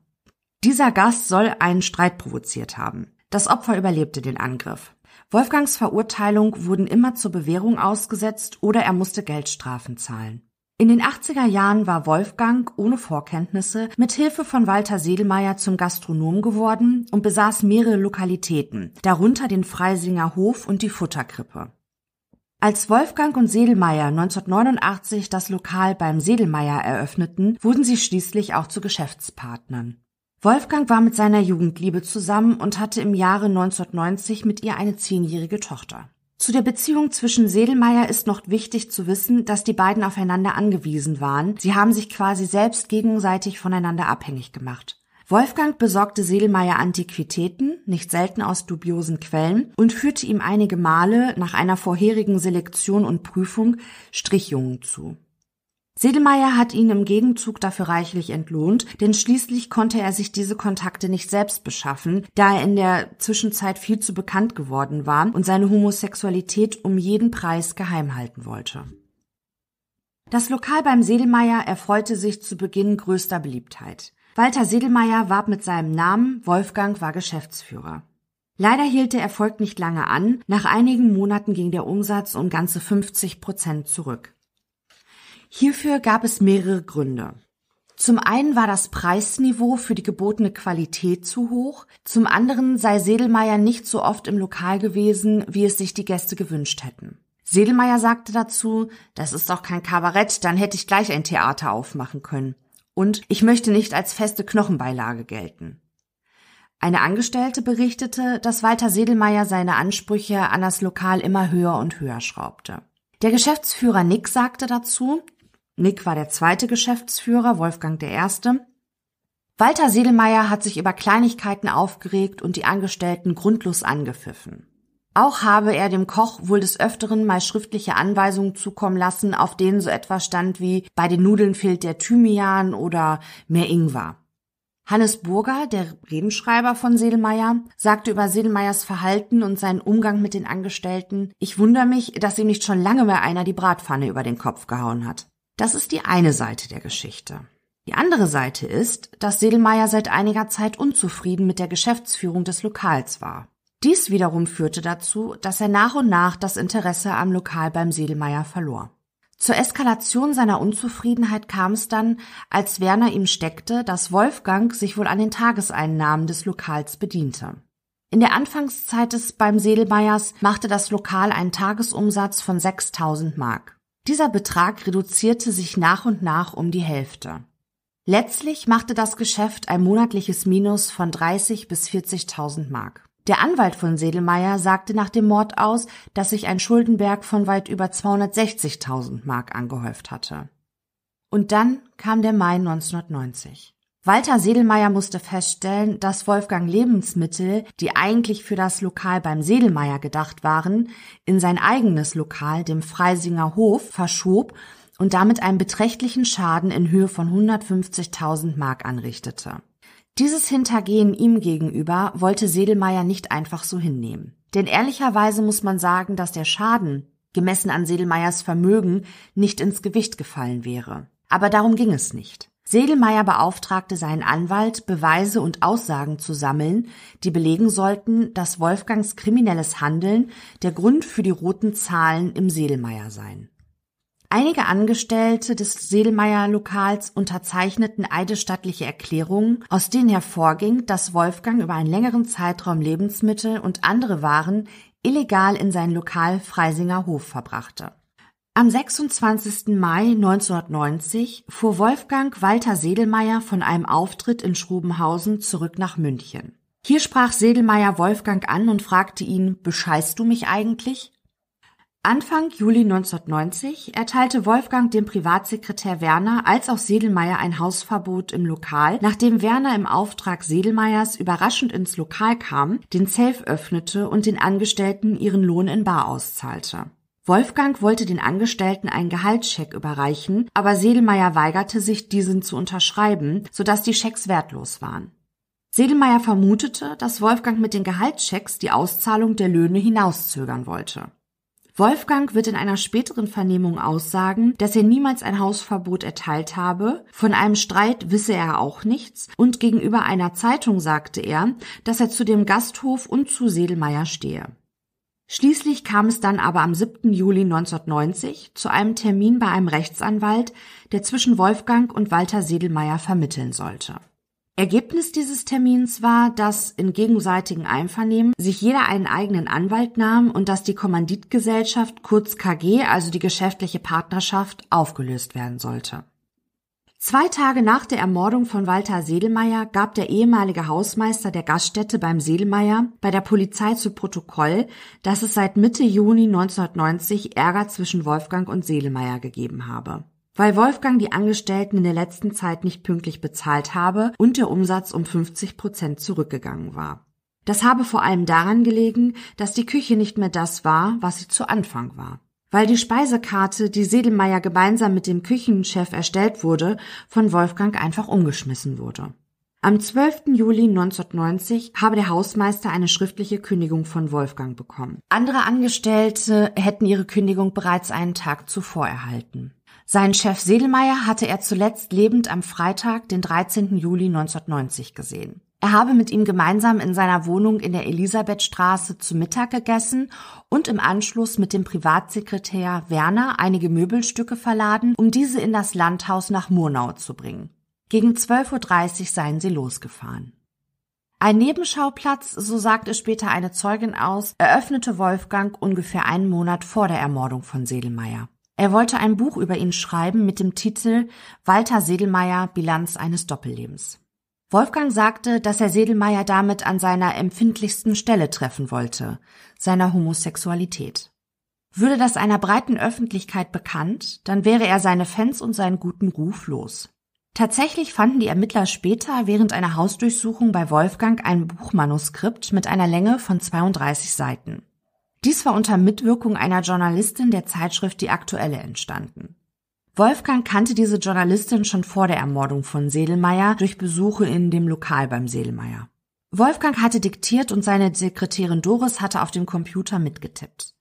Dieser Gast soll einen Streit provoziert haben. Das Opfer überlebte den Angriff. Wolfgangs Verurteilung wurden immer zur Bewährung ausgesetzt oder er musste Geldstrafen zahlen. In den 80er Jahren war Wolfgang ohne Vorkenntnisse mit Hilfe von Walter Sedelmeier zum Gastronom geworden und besaß mehrere Lokalitäten, darunter den Freisinger Hof und die Futterkrippe. Als Wolfgang und Sedelmeier 1989 das Lokal beim Sedelmeier eröffneten, wurden sie schließlich auch zu Geschäftspartnern. Wolfgang war mit seiner Jugendliebe zusammen und hatte im Jahre 1990 mit ihr eine zehnjährige Tochter. Zu der Beziehung zwischen Sedelmeier ist noch wichtig zu wissen, dass die beiden aufeinander angewiesen waren. Sie haben sich quasi selbst gegenseitig voneinander abhängig gemacht. Wolfgang besorgte Sedelmeier Antiquitäten, nicht selten aus dubiosen Quellen, und führte ihm einige Male nach einer vorherigen Selektion und Prüfung Strichjungen zu. Sedelmeier hat ihn im Gegenzug dafür reichlich entlohnt, denn schließlich konnte er sich diese Kontakte nicht selbst beschaffen, da er in der Zwischenzeit viel zu bekannt geworden war und seine Homosexualität um jeden Preis geheim halten wollte. Das Lokal beim Sedelmeier erfreute sich zu Beginn größter Beliebtheit. Walter Sedelmeier warb mit seinem Namen, Wolfgang war Geschäftsführer. Leider hielt der Erfolg nicht lange an, nach einigen Monaten ging der Umsatz um ganze 50 Prozent zurück. Hierfür gab es mehrere Gründe. Zum einen war das Preisniveau für die gebotene Qualität zu hoch, zum anderen sei Sedelmeier nicht so oft im Lokal gewesen, wie es sich die Gäste gewünscht hätten. Sedelmeier sagte dazu, das ist doch kein Kabarett, dann hätte ich gleich ein Theater aufmachen können. Und ich möchte nicht als feste Knochenbeilage gelten. Eine Angestellte berichtete, dass Walter Sedelmeier seine Ansprüche an das Lokal immer höher und höher schraubte. Der Geschäftsführer Nick sagte dazu, Nick war der zweite Geschäftsführer, Wolfgang der erste. Walter Sedelmeier hat sich über Kleinigkeiten aufgeregt und die Angestellten grundlos angepfiffen. Auch habe er dem Koch wohl des Öfteren mal schriftliche Anweisungen zukommen lassen, auf denen so etwas stand wie bei den Nudeln fehlt der Thymian oder mehr Ingwer. Hannes Burger, der Redenschreiber von Sedelmeier, sagte über Sedelmeiers Verhalten und seinen Umgang mit den Angestellten, ich wundere mich, dass ihm nicht schon lange mehr einer die Bratpfanne über den Kopf gehauen hat. Das ist die eine Seite der Geschichte. Die andere Seite ist, dass Sedelmeier seit einiger Zeit unzufrieden mit der Geschäftsführung des Lokals war. Dies wiederum führte dazu, dass er nach und nach das Interesse am Lokal beim Sedelmeier verlor. Zur Eskalation seiner Unzufriedenheit kam es dann, als Werner ihm steckte, dass Wolfgang sich wohl an den Tageseinnahmen des Lokals bediente. In der Anfangszeit des beim Sedelmeiers machte das Lokal einen Tagesumsatz von 6000 Mark. Dieser Betrag reduzierte sich nach und nach um die Hälfte. Letztlich machte das Geschäft ein monatliches Minus von 30 bis 40.000 Mark. Der Anwalt von Sedelmeier sagte nach dem Mord aus, dass sich ein Schuldenberg von weit über 260.000 Mark angehäuft hatte. Und dann kam der Mai 1990. Walter Sedelmeier musste feststellen, dass Wolfgang Lebensmittel, die eigentlich für das Lokal beim Sedelmeier gedacht waren, in sein eigenes Lokal, dem Freisinger Hof, verschob und damit einen beträchtlichen Schaden in Höhe von 150.000 Mark anrichtete. Dieses Hintergehen ihm gegenüber wollte Sedelmeier nicht einfach so hinnehmen. Denn ehrlicherweise muss man sagen, dass der Schaden, gemessen an Sedelmeiers Vermögen, nicht ins Gewicht gefallen wäre. Aber darum ging es nicht. Sedelmeier beauftragte seinen Anwalt, Beweise und Aussagen zu sammeln, die belegen sollten, dass Wolfgangs kriminelles Handeln der Grund für die roten Zahlen im Sedelmeier seien. Einige Angestellte des Sedelmeier Lokals unterzeichneten eidesstattliche Erklärungen, aus denen hervorging, dass Wolfgang über einen längeren Zeitraum Lebensmittel und andere Waren illegal in sein Lokal Freisinger Hof verbrachte. Am 26. Mai 1990 fuhr Wolfgang Walter Sedelmeier von einem Auftritt in Schrubenhausen zurück nach München. Hier sprach Sedelmeier Wolfgang an und fragte ihn, bescheißt du mich eigentlich? Anfang Juli 1990 erteilte Wolfgang dem Privatsekretär Werner als auch Sedelmeier ein Hausverbot im Lokal, nachdem Werner im Auftrag Sedelmeiers überraschend ins Lokal kam, den Safe öffnete und den Angestellten ihren Lohn in Bar auszahlte. Wolfgang wollte den Angestellten einen Gehaltscheck überreichen, aber Sedelmeier weigerte sich, diesen zu unterschreiben, sodass die Schecks wertlos waren. Sedelmeier vermutete, dass Wolfgang mit den Gehaltschecks die Auszahlung der Löhne hinauszögern wollte. Wolfgang wird in einer späteren Vernehmung aussagen, dass er niemals ein Hausverbot erteilt habe, von einem Streit wisse er auch nichts und gegenüber einer Zeitung sagte er, dass er zu dem Gasthof und zu Sedelmeier stehe. Schließlich kam es dann aber am 7. Juli 1990 zu einem Termin bei einem Rechtsanwalt, der zwischen Wolfgang und Walter Sedelmeier vermitteln sollte. Ergebnis dieses Termins war, dass in gegenseitigem Einvernehmen sich jeder einen eigenen Anwalt nahm und dass die Kommanditgesellschaft kurz KG, also die geschäftliche Partnerschaft, aufgelöst werden sollte. Zwei Tage nach der Ermordung von Walter Sedelmeier gab der ehemalige Hausmeister der Gaststätte beim Sedelmeier bei der Polizei zu Protokoll, dass es seit Mitte Juni 1990 Ärger zwischen Wolfgang und Sedelmeier gegeben habe. Weil Wolfgang die Angestellten in der letzten Zeit nicht pünktlich bezahlt habe und der Umsatz um 50 Prozent zurückgegangen war. Das habe vor allem daran gelegen, dass die Küche nicht mehr das war, was sie zu Anfang war weil die Speisekarte, die Sedelmeier gemeinsam mit dem Küchenchef erstellt wurde, von Wolfgang einfach umgeschmissen wurde. Am 12. Juli 1990 habe der Hausmeister eine schriftliche Kündigung von Wolfgang bekommen. Andere Angestellte hätten ihre Kündigung bereits einen Tag zuvor erhalten. Seinen Chef Sedelmeier hatte er zuletzt lebend am Freitag, den 13. Juli 1990 gesehen. Er habe mit ihm gemeinsam in seiner Wohnung in der Elisabethstraße zu Mittag gegessen und im Anschluss mit dem Privatsekretär Werner einige Möbelstücke verladen, um diese in das Landhaus nach Murnau zu bringen. Gegen 12.30 Uhr seien sie losgefahren. Ein Nebenschauplatz, so sagte später eine Zeugin aus, eröffnete Wolfgang ungefähr einen Monat vor der Ermordung von Sedelmeier. Er wollte ein Buch über ihn schreiben mit dem Titel Walter Sedelmeier Bilanz eines Doppellebens. Wolfgang sagte, dass er Sedelmeier damit an seiner empfindlichsten Stelle treffen wollte, seiner Homosexualität. Würde das einer breiten Öffentlichkeit bekannt, dann wäre er seine Fans und seinen guten Ruf los. Tatsächlich fanden die Ermittler später während einer Hausdurchsuchung bei Wolfgang ein Buchmanuskript mit einer Länge von 32 Seiten. Dies war unter Mitwirkung einer Journalistin der Zeitschrift Die Aktuelle entstanden. Wolfgang kannte diese Journalistin schon vor der Ermordung von Sedelmeier durch Besuche in dem Lokal beim Sedelmeier. Wolfgang hatte diktiert und seine Sekretärin Doris hatte auf dem Computer mitgetippt.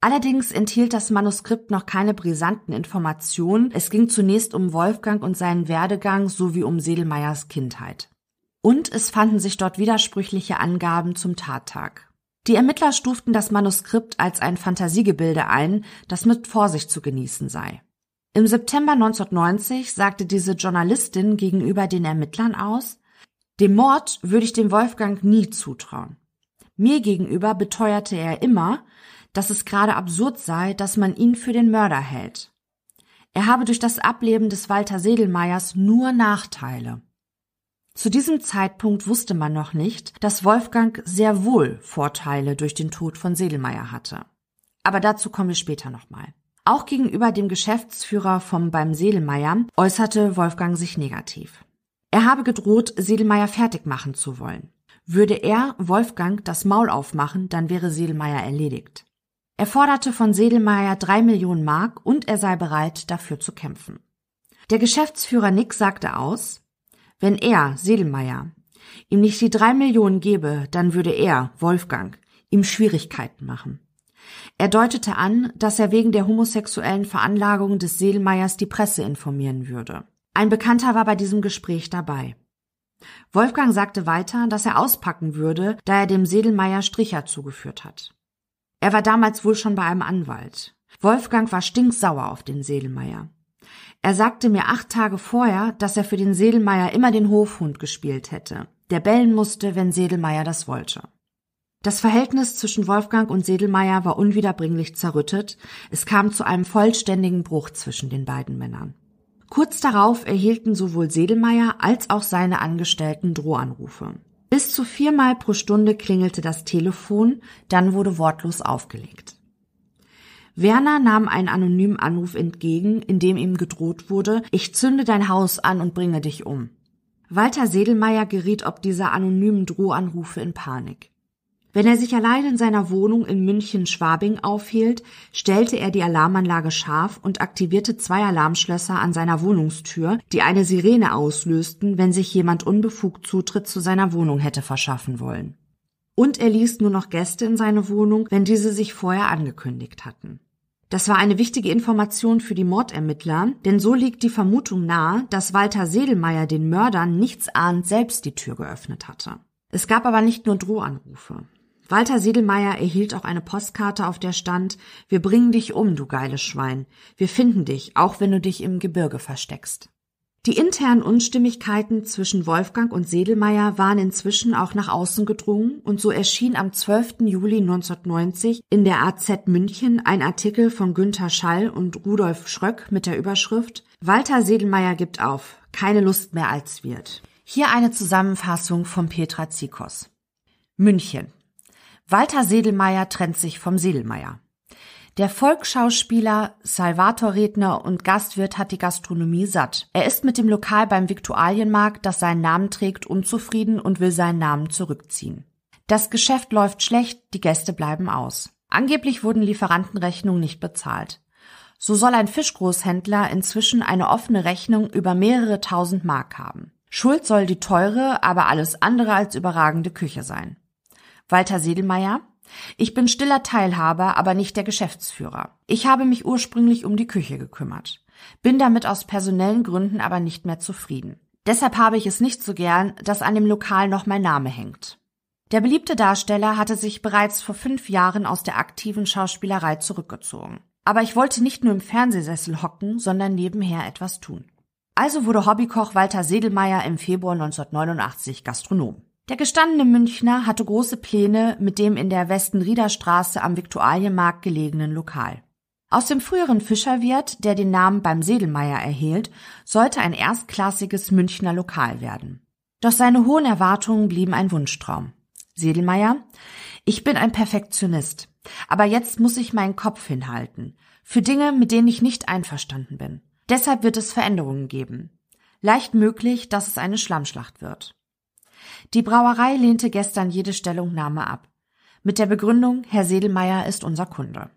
Allerdings enthielt das Manuskript noch keine brisanten Informationen. Es ging zunächst um Wolfgang und seinen Werdegang sowie um Sedelmeiers Kindheit. Und es fanden sich dort widersprüchliche Angaben zum Tattag. Die Ermittler stuften das Manuskript als ein Fantasiegebilde ein, das mit Vorsicht zu genießen sei. Im September 1990 sagte diese Journalistin gegenüber den Ermittlern aus, dem Mord würde ich dem Wolfgang nie zutrauen. Mir gegenüber beteuerte er immer, dass es gerade absurd sei, dass man ihn für den Mörder hält. Er habe durch das Ableben des Walter Sedelmeiers nur Nachteile. Zu diesem Zeitpunkt wusste man noch nicht, dass Wolfgang sehr wohl Vorteile durch den Tod von Sedelmeier hatte. Aber dazu kommen wir später nochmal. Auch gegenüber dem Geschäftsführer vom beim Sedelmeier äußerte Wolfgang sich negativ. Er habe gedroht, Sedelmeier fertig machen zu wollen. Würde er, Wolfgang, das Maul aufmachen, dann wäre Sedelmeier erledigt. Er forderte von Sedelmeier drei Millionen Mark und er sei bereit, dafür zu kämpfen. Der Geschäftsführer Nick sagte aus, wenn er, Sedelmeier, ihm nicht die drei Millionen gebe, dann würde er, Wolfgang, ihm Schwierigkeiten machen. Er deutete an, dass er wegen der homosexuellen Veranlagung des Seelmeiers die Presse informieren würde. Ein Bekannter war bei diesem Gespräch dabei. Wolfgang sagte weiter, dass er auspacken würde, da er dem Sedelmeier Stricher zugeführt hat. Er war damals wohl schon bei einem Anwalt. Wolfgang war stinksauer auf den Sedelmeier. Er sagte mir acht Tage vorher, dass er für den Sedelmeier immer den Hofhund gespielt hätte, der bellen musste, wenn Sedelmeier das wollte. Das Verhältnis zwischen Wolfgang und Sedelmeier war unwiederbringlich zerrüttet. Es kam zu einem vollständigen Bruch zwischen den beiden Männern. Kurz darauf erhielten sowohl Sedelmeier als auch seine Angestellten Drohanrufe. Bis zu viermal pro Stunde klingelte das Telefon, dann wurde wortlos aufgelegt. Werner nahm einen anonymen Anruf entgegen, in dem ihm gedroht wurde, ich zünde dein Haus an und bringe dich um. Walter Sedelmeier geriet ob dieser anonymen Drohanrufe in Panik. Wenn er sich allein in seiner Wohnung in München-Schwabing aufhielt, stellte er die Alarmanlage scharf und aktivierte zwei Alarmschlösser an seiner Wohnungstür, die eine Sirene auslösten, wenn sich jemand unbefugt Zutritt zu seiner Wohnung hätte verschaffen wollen. Und er ließ nur noch Gäste in seine Wohnung, wenn diese sich vorher angekündigt hatten. Das war eine wichtige Information für die Mordermittler, denn so liegt die Vermutung nahe, dass Walter Sedelmeier den Mördern nichtsahnd selbst die Tür geöffnet hatte. Es gab aber nicht nur Drohanrufe. Walter Siedelmeier erhielt auch eine Postkarte, auf der stand Wir bringen dich um, du geiles Schwein. Wir finden dich, auch wenn du dich im Gebirge versteckst. Die internen Unstimmigkeiten zwischen Wolfgang und Sedelmeier waren inzwischen auch nach außen gedrungen und so erschien am 12. Juli 1990 in der AZ München ein Artikel von Günther Schall und Rudolf Schröck mit der Überschrift Walter Sedelmeier gibt auf, keine Lust mehr als wird. Hier eine Zusammenfassung von Petra Zikos. München. Walter Sedelmeier trennt sich vom Sedelmeier. Der Volksschauspieler, Salvator-Redner und Gastwirt hat die Gastronomie satt. Er ist mit dem Lokal beim Viktualienmarkt, das seinen Namen trägt, unzufrieden und will seinen Namen zurückziehen. Das Geschäft läuft schlecht, die Gäste bleiben aus. Angeblich wurden Lieferantenrechnungen nicht bezahlt. So soll ein Fischgroßhändler inzwischen eine offene Rechnung über mehrere tausend Mark haben. Schuld soll die teure, aber alles andere als überragende Küche sein. Walter Sedelmeier. Ich bin stiller Teilhaber, aber nicht der Geschäftsführer. Ich habe mich ursprünglich um die Küche gekümmert. Bin damit aus personellen Gründen aber nicht mehr zufrieden. Deshalb habe ich es nicht so gern, dass an dem Lokal noch mein Name hängt. Der beliebte Darsteller hatte sich bereits vor fünf Jahren aus der aktiven Schauspielerei zurückgezogen. Aber ich wollte nicht nur im Fernsehsessel hocken, sondern nebenher etwas tun. Also wurde Hobbykoch Walter Sedelmeier im Februar 1989 Gastronom. Der gestandene Münchner hatte große Pläne mit dem in der Westenriederstraße am Viktualienmarkt gelegenen Lokal. Aus dem früheren Fischerwirt, der den Namen beim Sedelmeier erhielt, sollte ein erstklassiges Münchner Lokal werden. Doch seine hohen Erwartungen blieben ein Wunschtraum. Sedelmeier, ich bin ein Perfektionist, aber jetzt muss ich meinen Kopf hinhalten. Für Dinge, mit denen ich nicht einverstanden bin. Deshalb wird es Veränderungen geben. Leicht möglich, dass es eine Schlammschlacht wird. Die Brauerei lehnte gestern jede Stellungnahme ab. Mit der Begründung, Herr Sedelmeier ist unser Kunde.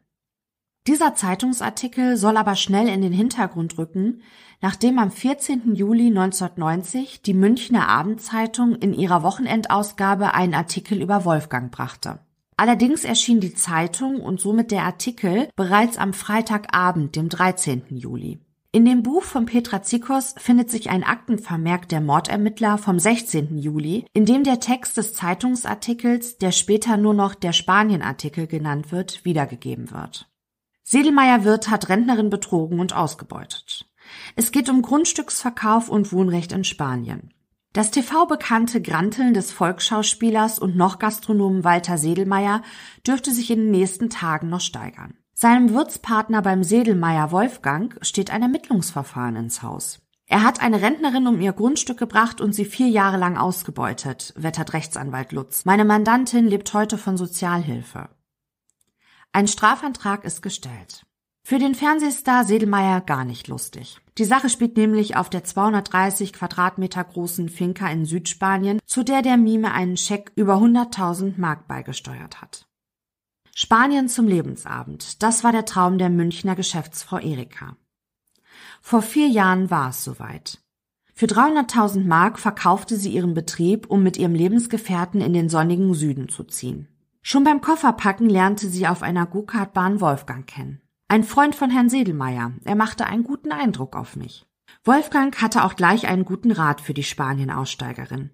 Dieser Zeitungsartikel soll aber schnell in den Hintergrund rücken, nachdem am 14. Juli 1990 die Münchner Abendzeitung in ihrer Wochenendausgabe einen Artikel über Wolfgang brachte. Allerdings erschien die Zeitung und somit der Artikel bereits am Freitagabend, dem 13. Juli. In dem Buch von Petra Zikos findet sich ein Aktenvermerk der Mordermittler vom 16. Juli, in dem der Text des Zeitungsartikels, der später nur noch der Spanienartikel genannt wird, wiedergegeben wird. Sedelmeier Wirt hat Rentnerin betrogen und ausgebeutet. Es geht um Grundstücksverkauf und Wohnrecht in Spanien. Das TV-bekannte Granteln des Volksschauspielers und noch Gastronomen Walter Sedelmeier dürfte sich in den nächsten Tagen noch steigern. Seinem Wirtspartner beim Sedelmeier Wolfgang steht ein Ermittlungsverfahren ins Haus. Er hat eine Rentnerin um ihr Grundstück gebracht und sie vier Jahre lang ausgebeutet, wettert Rechtsanwalt Lutz. Meine Mandantin lebt heute von Sozialhilfe. Ein Strafantrag ist gestellt. Für den Fernsehstar Sedelmeier gar nicht lustig. Die Sache spielt nämlich auf der 230 Quadratmeter großen Finca in Südspanien, zu der der Mime einen Scheck über 100.000 Mark beigesteuert hat. Spanien zum Lebensabend. Das war der Traum der Münchner Geschäftsfrau Erika. Vor vier Jahren war es soweit. Für 300.000 Mark verkaufte sie ihren Betrieb, um mit ihrem Lebensgefährten in den sonnigen Süden zu ziehen. Schon beim Kofferpacken lernte sie auf einer Go-Kart-Bahn Wolfgang kennen. Ein Freund von Herrn Sedelmeier. Er machte einen guten Eindruck auf mich. Wolfgang hatte auch gleich einen guten Rat für die Spanien-Aussteigerin.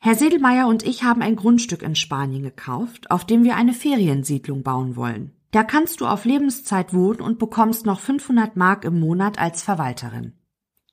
Herr Sedelmeier und ich haben ein Grundstück in Spanien gekauft, auf dem wir eine Feriensiedlung bauen wollen. Da kannst du auf Lebenszeit wohnen und bekommst noch 500 Mark im Monat als Verwalterin.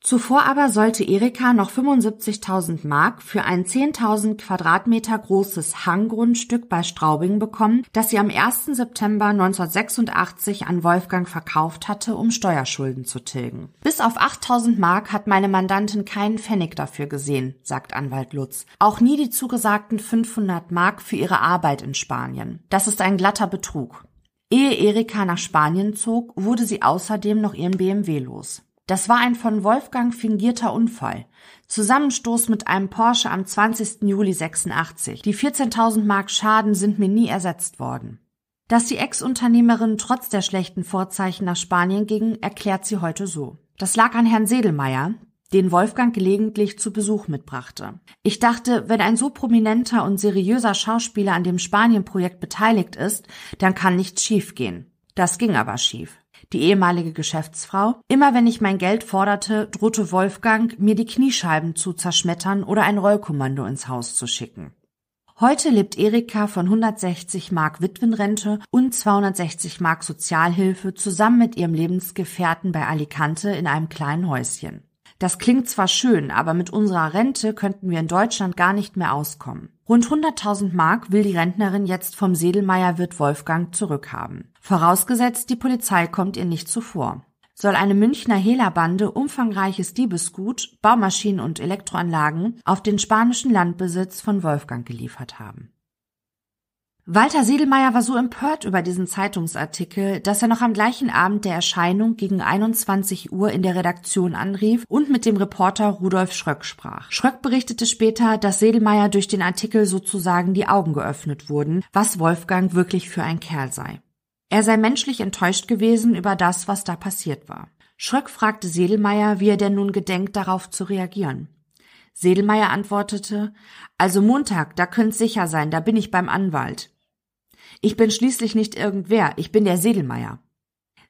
Zuvor aber sollte Erika noch 75.000 Mark für ein 10.000 Quadratmeter großes Hanggrundstück bei Straubing bekommen, das sie am 1. September 1986 an Wolfgang verkauft hatte, um Steuerschulden zu tilgen. Bis auf 8.000 Mark hat meine Mandantin keinen Pfennig dafür gesehen, sagt Anwalt Lutz. Auch nie die zugesagten 500 Mark für ihre Arbeit in Spanien. Das ist ein glatter Betrug. Ehe Erika nach Spanien zog, wurde sie außerdem noch ihren BMW los. Das war ein von Wolfgang fingierter Unfall. Zusammenstoß mit einem Porsche am 20. Juli 86. Die 14.000 Mark Schaden sind mir nie ersetzt worden. Dass die Ex-Unternehmerin trotz der schlechten Vorzeichen nach Spanien ging, erklärt sie heute so. Das lag an Herrn Sedelmeier, den Wolfgang gelegentlich zu Besuch mitbrachte. Ich dachte, wenn ein so prominenter und seriöser Schauspieler an dem Spanien-Projekt beteiligt ist, dann kann nichts schiefgehen. Das ging aber schief die ehemalige Geschäftsfrau. Immer wenn ich mein Geld forderte, drohte Wolfgang, mir die Kniescheiben zu zerschmettern oder ein Rollkommando ins Haus zu schicken. Heute lebt Erika von 160 Mark Witwenrente und 260 Mark Sozialhilfe zusammen mit ihrem Lebensgefährten bei Alicante in einem kleinen Häuschen. Das klingt zwar schön, aber mit unserer Rente könnten wir in Deutschland gar nicht mehr auskommen. Rund 100.000 Mark will die Rentnerin jetzt vom Sedelmeierwirt Wolfgang zurückhaben. Vorausgesetzt, die Polizei kommt ihr nicht zuvor. Soll eine Münchner Hehlerbande umfangreiches Diebesgut, Baumaschinen und Elektroanlagen auf den spanischen Landbesitz von Wolfgang geliefert haben. Walter Siedelmeier war so empört über diesen Zeitungsartikel, dass er noch am gleichen Abend der Erscheinung gegen 21 Uhr in der Redaktion anrief und mit dem Reporter Rudolf Schröck sprach. Schröck berichtete später, dass Sedelmeier durch den Artikel sozusagen die Augen geöffnet wurden, was Wolfgang wirklich für ein Kerl sei. Er sei menschlich enttäuscht gewesen über das, was da passiert war. Schröck fragte Sedelmeier, wie er denn nun gedenkt, darauf zu reagieren. Sedelmeier antwortete, also Montag, da könnt's sicher sein, da bin ich beim Anwalt. Ich bin schließlich nicht irgendwer, ich bin der Sedelmeier.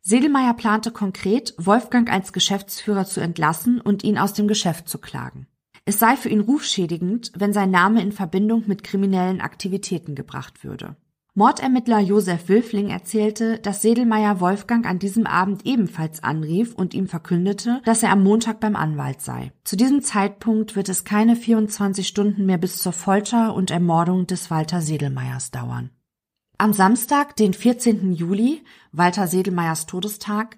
Sedelmeier plante konkret, Wolfgang als Geschäftsführer zu entlassen und ihn aus dem Geschäft zu klagen. Es sei für ihn rufschädigend, wenn sein Name in Verbindung mit kriminellen Aktivitäten gebracht würde. Mordermittler Josef Wilfling erzählte, dass Sedelmeier Wolfgang an diesem Abend ebenfalls anrief und ihm verkündete, dass er am Montag beim Anwalt sei. Zu diesem Zeitpunkt wird es keine 24 Stunden mehr bis zur Folter und Ermordung des Walter Sedelmeiers dauern. Am Samstag, den 14. Juli, Walter Sedelmeiers Todestag,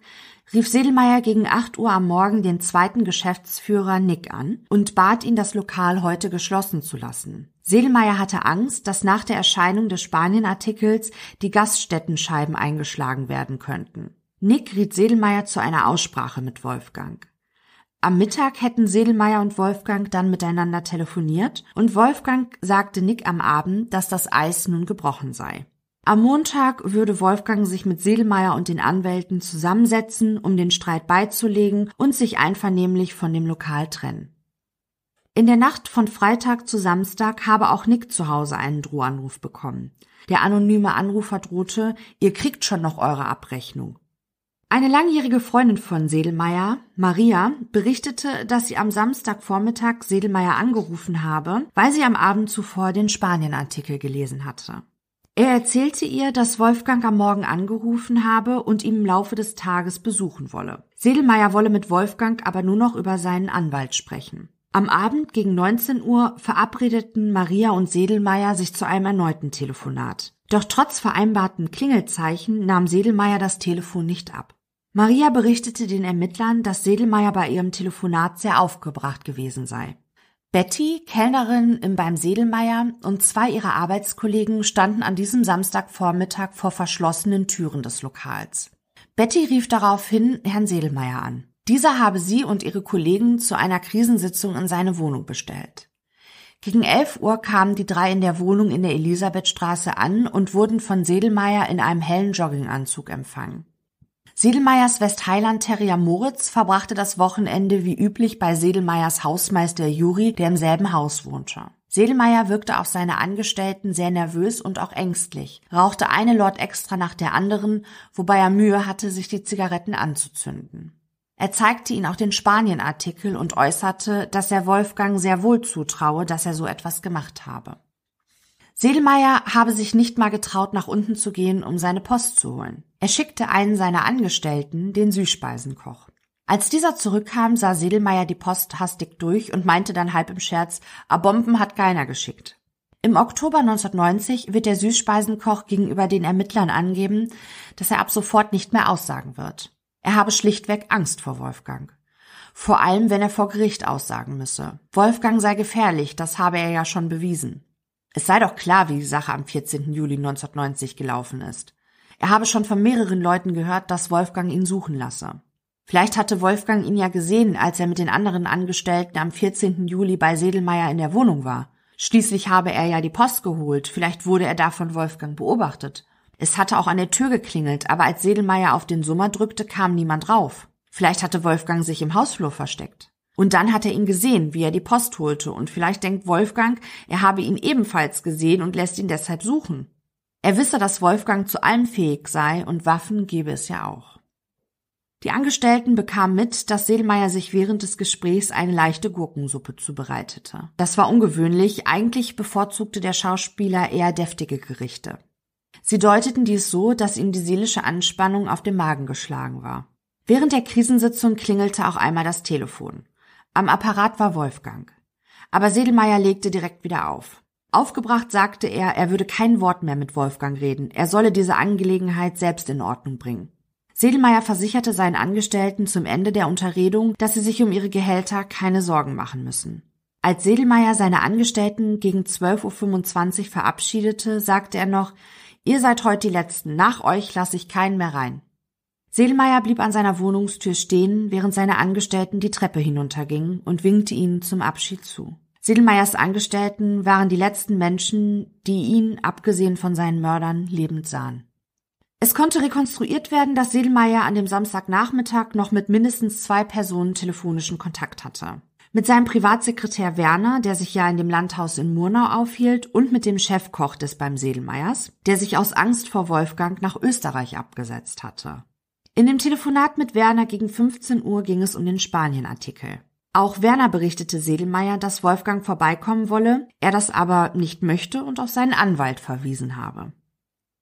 rief Sedelmeier gegen 8 Uhr am Morgen den zweiten Geschäftsführer Nick an und bat ihn, das Lokal heute geschlossen zu lassen. Sedelmeier hatte Angst, dass nach der Erscheinung des Spanien-Artikels die Gaststättenscheiben eingeschlagen werden könnten. Nick riet Sedelmeier zu einer Aussprache mit Wolfgang. Am Mittag hätten Sedelmeier und Wolfgang dann miteinander telefoniert und Wolfgang sagte Nick am Abend, dass das Eis nun gebrochen sei. Am Montag würde Wolfgang sich mit Sedelmeier und den Anwälten zusammensetzen, um den Streit beizulegen und sich einvernehmlich von dem Lokal trennen. In der Nacht von Freitag zu Samstag habe auch Nick zu Hause einen Drohanruf bekommen. Der anonyme Anrufer drohte, ihr kriegt schon noch eure Abrechnung. Eine langjährige Freundin von Sedelmeier, Maria, berichtete, dass sie am Samstagvormittag Sedelmeier angerufen habe, weil sie am Abend zuvor den Spanien-Artikel gelesen hatte. Er erzählte ihr, dass Wolfgang am Morgen angerufen habe und ihn im Laufe des Tages besuchen wolle. Sedelmeier wolle mit Wolfgang aber nur noch über seinen Anwalt sprechen. Am Abend gegen 19 Uhr verabredeten Maria und Sedelmeier sich zu einem erneuten Telefonat. Doch trotz vereinbarten Klingelzeichen nahm Sedelmeier das Telefon nicht ab. Maria berichtete den Ermittlern, dass Sedelmeier bei ihrem Telefonat sehr aufgebracht gewesen sei. Betty, Kellnerin im beim Sedelmeier und zwei ihrer Arbeitskollegen standen an diesem Samstagvormittag vor verschlossenen Türen des Lokals. Betty rief daraufhin Herrn Sedelmeier an. Dieser habe sie und ihre Kollegen zu einer Krisensitzung in seine Wohnung bestellt. Gegen 11 Uhr kamen die drei in der Wohnung in der Elisabethstraße an und wurden von Sedelmeier in einem hellen Jogginganzug empfangen. Sedelmeiers Westheiland Terrier Moritz verbrachte das Wochenende wie üblich bei Sedelmeiers Hausmeister Juri, der im selben Haus wohnte. Sedelmeier wirkte auf seine Angestellten sehr nervös und auch ängstlich, rauchte eine Lord extra nach der anderen, wobei er Mühe hatte, sich die Zigaretten anzuzünden. Er zeigte ihn auch den Spanien-Artikel und äußerte, dass er Wolfgang sehr wohl zutraue, dass er so etwas gemacht habe. Sedelmeier habe sich nicht mal getraut, nach unten zu gehen, um seine Post zu holen. Er schickte einen seiner Angestellten, den Süßspeisenkoch. Als dieser zurückkam, sah Sedelmeier die Post hastig durch und meinte dann halb im Scherz, a Bomben hat keiner geschickt. Im Oktober 1990 wird der Süßspeisenkoch gegenüber den Ermittlern angeben, dass er ab sofort nicht mehr aussagen wird. Er habe schlichtweg Angst vor Wolfgang. Vor allem, wenn er vor Gericht aussagen müsse. Wolfgang sei gefährlich, das habe er ja schon bewiesen. Es sei doch klar, wie die Sache am 14. Juli 1990 gelaufen ist. Er habe schon von mehreren Leuten gehört, dass Wolfgang ihn suchen lasse. Vielleicht hatte Wolfgang ihn ja gesehen, als er mit den anderen Angestellten am 14. Juli bei Sedelmeier in der Wohnung war. Schließlich habe er ja die Post geholt, vielleicht wurde er da von Wolfgang beobachtet. Es hatte auch an der Tür geklingelt, aber als Sedelmeier auf den Summer drückte, kam niemand rauf. Vielleicht hatte Wolfgang sich im Hausflur versteckt. Und dann hat er ihn gesehen, wie er die Post holte, und vielleicht denkt Wolfgang, er habe ihn ebenfalls gesehen und lässt ihn deshalb suchen. Er wisse, dass Wolfgang zu allem fähig sei, und Waffen gebe es ja auch. Die Angestellten bekamen mit, dass Sedelmeier sich während des Gesprächs eine leichte Gurkensuppe zubereitete. Das war ungewöhnlich, eigentlich bevorzugte der Schauspieler eher deftige Gerichte. Sie deuteten dies so, dass ihm die seelische Anspannung auf dem Magen geschlagen war. Während der Krisensitzung klingelte auch einmal das Telefon. Am Apparat war Wolfgang. Aber Sedelmeier legte direkt wieder auf. Aufgebracht sagte er, er würde kein Wort mehr mit Wolfgang reden, er solle diese Angelegenheit selbst in Ordnung bringen. Sedelmeier versicherte seinen Angestellten zum Ende der Unterredung, dass sie sich um ihre Gehälter keine Sorgen machen müssen. Als Sedelmeier seine Angestellten gegen 12.25 Uhr verabschiedete, sagte er noch, Ihr seid heute die Letzten. Nach euch lasse ich keinen mehr rein. Seelmeier blieb an seiner Wohnungstür stehen, während seine Angestellten die Treppe hinuntergingen und winkte ihnen zum Abschied zu. Sedelmeiers Angestellten waren die letzten Menschen, die ihn, abgesehen von seinen Mördern, lebend sahen. Es konnte rekonstruiert werden, dass Sedelmeier an dem Samstagnachmittag noch mit mindestens zwei Personen telefonischen Kontakt hatte. Mit seinem Privatsekretär Werner, der sich ja in dem Landhaus in Murnau aufhielt, und mit dem Chefkoch des beim Sedelmeiers, der sich aus Angst vor Wolfgang nach Österreich abgesetzt hatte. In dem Telefonat mit Werner gegen 15 Uhr ging es um den Spanien-Artikel. Auch Werner berichtete Sedelmeier, dass Wolfgang vorbeikommen wolle, er das aber nicht möchte und auf seinen Anwalt verwiesen habe.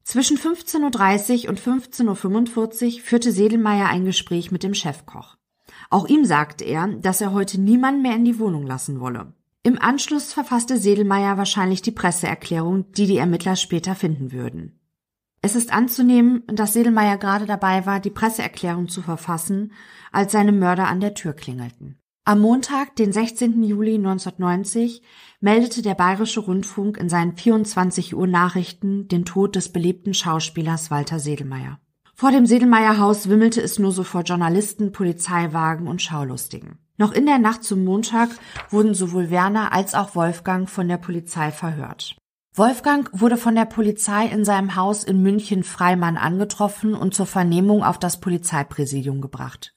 Zwischen 15.30 Uhr und 15.45 Uhr führte Sedelmeier ein Gespräch mit dem Chefkoch. Auch ihm sagte er, dass er heute niemanden mehr in die Wohnung lassen wolle. Im Anschluss verfasste Sedelmeier wahrscheinlich die Presseerklärung, die die Ermittler später finden würden. Es ist anzunehmen, dass Sedelmeier gerade dabei war, die Presseerklärung zu verfassen, als seine Mörder an der Tür klingelten. Am Montag, den 16. Juli 1990, meldete der Bayerische Rundfunk in seinen 24 Uhr Nachrichten den Tod des beliebten Schauspielers Walter Sedelmeier. Vor dem Sedelmeier-Haus wimmelte es nur so vor Journalisten, Polizeiwagen und Schaulustigen. Noch in der Nacht zum Montag wurden sowohl Werner als auch Wolfgang von der Polizei verhört. Wolfgang wurde von der Polizei in seinem Haus in München Freimann angetroffen und zur Vernehmung auf das Polizeipräsidium gebracht.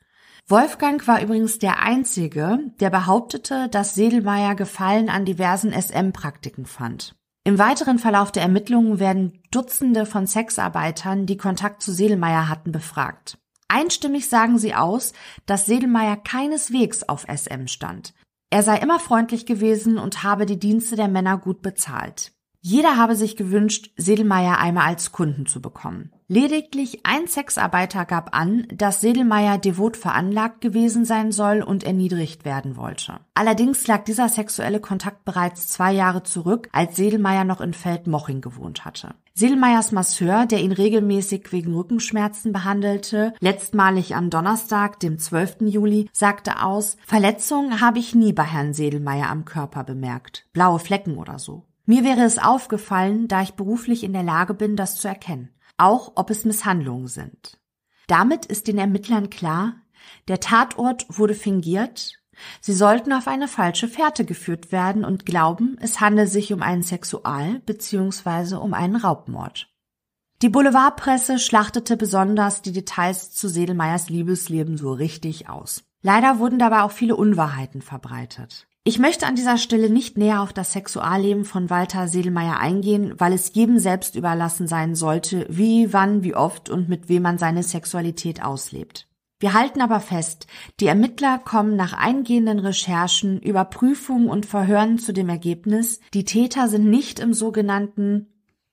Wolfgang war übrigens der Einzige, der behauptete, dass Sedelmeier Gefallen an diversen SM-Praktiken fand. Im weiteren Verlauf der Ermittlungen werden Dutzende von Sexarbeitern, die Kontakt zu Sedelmeier hatten, befragt. Einstimmig sagen sie aus, dass Sedelmeier keineswegs auf SM stand. Er sei immer freundlich gewesen und habe die Dienste der Männer gut bezahlt. Jeder habe sich gewünscht, Sedelmeier einmal als Kunden zu bekommen. Lediglich ein Sexarbeiter gab an, dass Sedelmeier devot veranlagt gewesen sein soll und erniedrigt werden wollte. Allerdings lag dieser sexuelle Kontakt bereits zwei Jahre zurück, als Sedelmeier noch in Feldmoching gewohnt hatte. Sedelmeiers Masseur, der ihn regelmäßig wegen Rückenschmerzen behandelte, letztmalig am Donnerstag, dem 12. Juli, sagte aus, Verletzungen habe ich nie bei Herrn Sedelmeier am Körper bemerkt. Blaue Flecken oder so. Mir wäre es aufgefallen, da ich beruflich in der Lage bin, das zu erkennen, auch ob es Misshandlungen sind. Damit ist den Ermittlern klar, der Tatort wurde fingiert, sie sollten auf eine falsche Fährte geführt werden und glauben, es handle sich um einen Sexual- bzw. um einen Raubmord. Die Boulevardpresse schlachtete besonders die Details zu Sedelmeyers Liebesleben so richtig aus. Leider wurden dabei auch viele Unwahrheiten verbreitet. Ich möchte an dieser Stelle nicht näher auf das Sexualleben von Walter Sedelmeier eingehen, weil es jedem selbst überlassen sein sollte, wie, wann, wie oft und mit wem man seine Sexualität auslebt. Wir halten aber fest, die Ermittler kommen nach eingehenden Recherchen, Überprüfungen und Verhören zu dem Ergebnis, die Täter sind nicht im sogenannten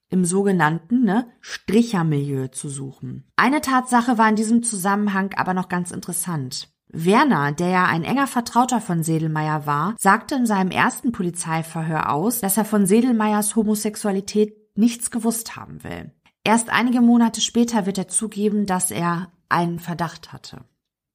im sogenannten ne, Strichermilieu zu suchen. Eine Tatsache war in diesem Zusammenhang aber noch ganz interessant. Werner, der ja ein enger Vertrauter von Sedelmeier war, sagte in seinem ersten Polizeiverhör aus, dass er von Sedelmeiers Homosexualität nichts gewusst haben will. Erst einige Monate später wird er zugeben, dass er einen Verdacht hatte.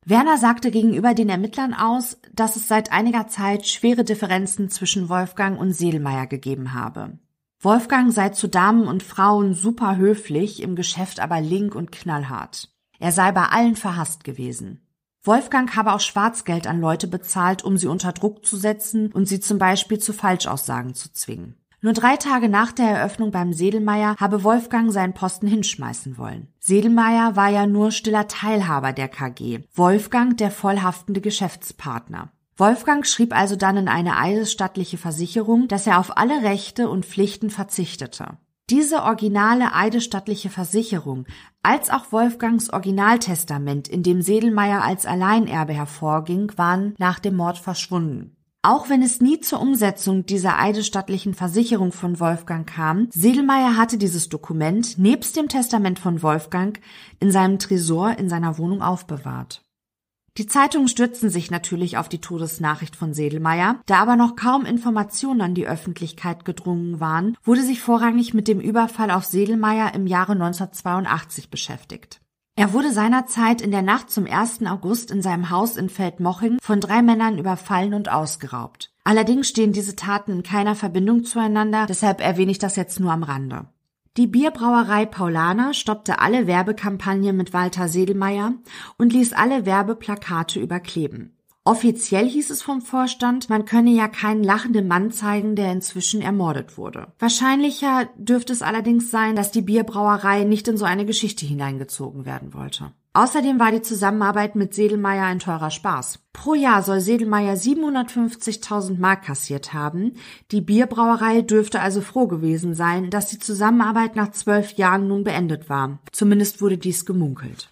Werner sagte gegenüber den Ermittlern aus, dass es seit einiger Zeit schwere Differenzen zwischen Wolfgang und Sedelmeier gegeben habe. Wolfgang sei zu Damen und Frauen super höflich, im Geschäft aber link und knallhart. Er sei bei allen verhasst gewesen. Wolfgang habe auch Schwarzgeld an Leute bezahlt, um sie unter Druck zu setzen und sie zum Beispiel zu Falschaussagen zu zwingen. Nur drei Tage nach der Eröffnung beim Sedelmeier habe Wolfgang seinen Posten hinschmeißen wollen. Sedelmeier war ja nur stiller Teilhaber der KG, Wolfgang der vollhaftende Geschäftspartner. Wolfgang schrieb also dann in eine eidesstattliche Versicherung, dass er auf alle Rechte und Pflichten verzichtete. Diese originale eidesstattliche Versicherung, als auch Wolfgangs Originaltestament, in dem Sedelmeier als Alleinerbe hervorging, waren nach dem Mord verschwunden. Auch wenn es nie zur Umsetzung dieser eidesstattlichen Versicherung von Wolfgang kam, Sedelmeier hatte dieses Dokument nebst dem Testament von Wolfgang in seinem Tresor in seiner Wohnung aufbewahrt. Die Zeitungen stürzten sich natürlich auf die Todesnachricht von Sedelmeier, da aber noch kaum Informationen an die Öffentlichkeit gedrungen waren, wurde sich vorrangig mit dem Überfall auf Sedelmeier im Jahre 1982 beschäftigt. Er wurde seinerzeit in der Nacht zum 1. August in seinem Haus in Feldmoching von drei Männern überfallen und ausgeraubt. Allerdings stehen diese Taten in keiner Verbindung zueinander, deshalb erwähne ich das jetzt nur am Rande. Die Bierbrauerei Paulaner stoppte alle Werbekampagnen mit Walter Sedelmeier und ließ alle Werbeplakate überkleben. Offiziell hieß es vom Vorstand, man könne ja keinen lachenden Mann zeigen, der inzwischen ermordet wurde. Wahrscheinlicher dürfte es allerdings sein, dass die Bierbrauerei nicht in so eine Geschichte hineingezogen werden wollte. Außerdem war die Zusammenarbeit mit Sedelmeier ein teurer Spaß. Pro Jahr soll Sedelmeier 750.000 Mark kassiert haben. Die Bierbrauerei dürfte also froh gewesen sein, dass die Zusammenarbeit nach zwölf Jahren nun beendet war. Zumindest wurde dies gemunkelt.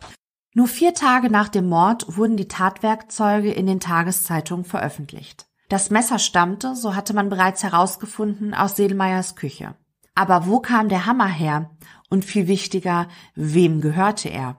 Nur vier Tage nach dem Mord wurden die Tatwerkzeuge in den Tageszeitungen veröffentlicht. Das Messer stammte, so hatte man bereits herausgefunden, aus Sedelmeyers Küche. Aber wo kam der Hammer her? Und viel wichtiger, wem gehörte er?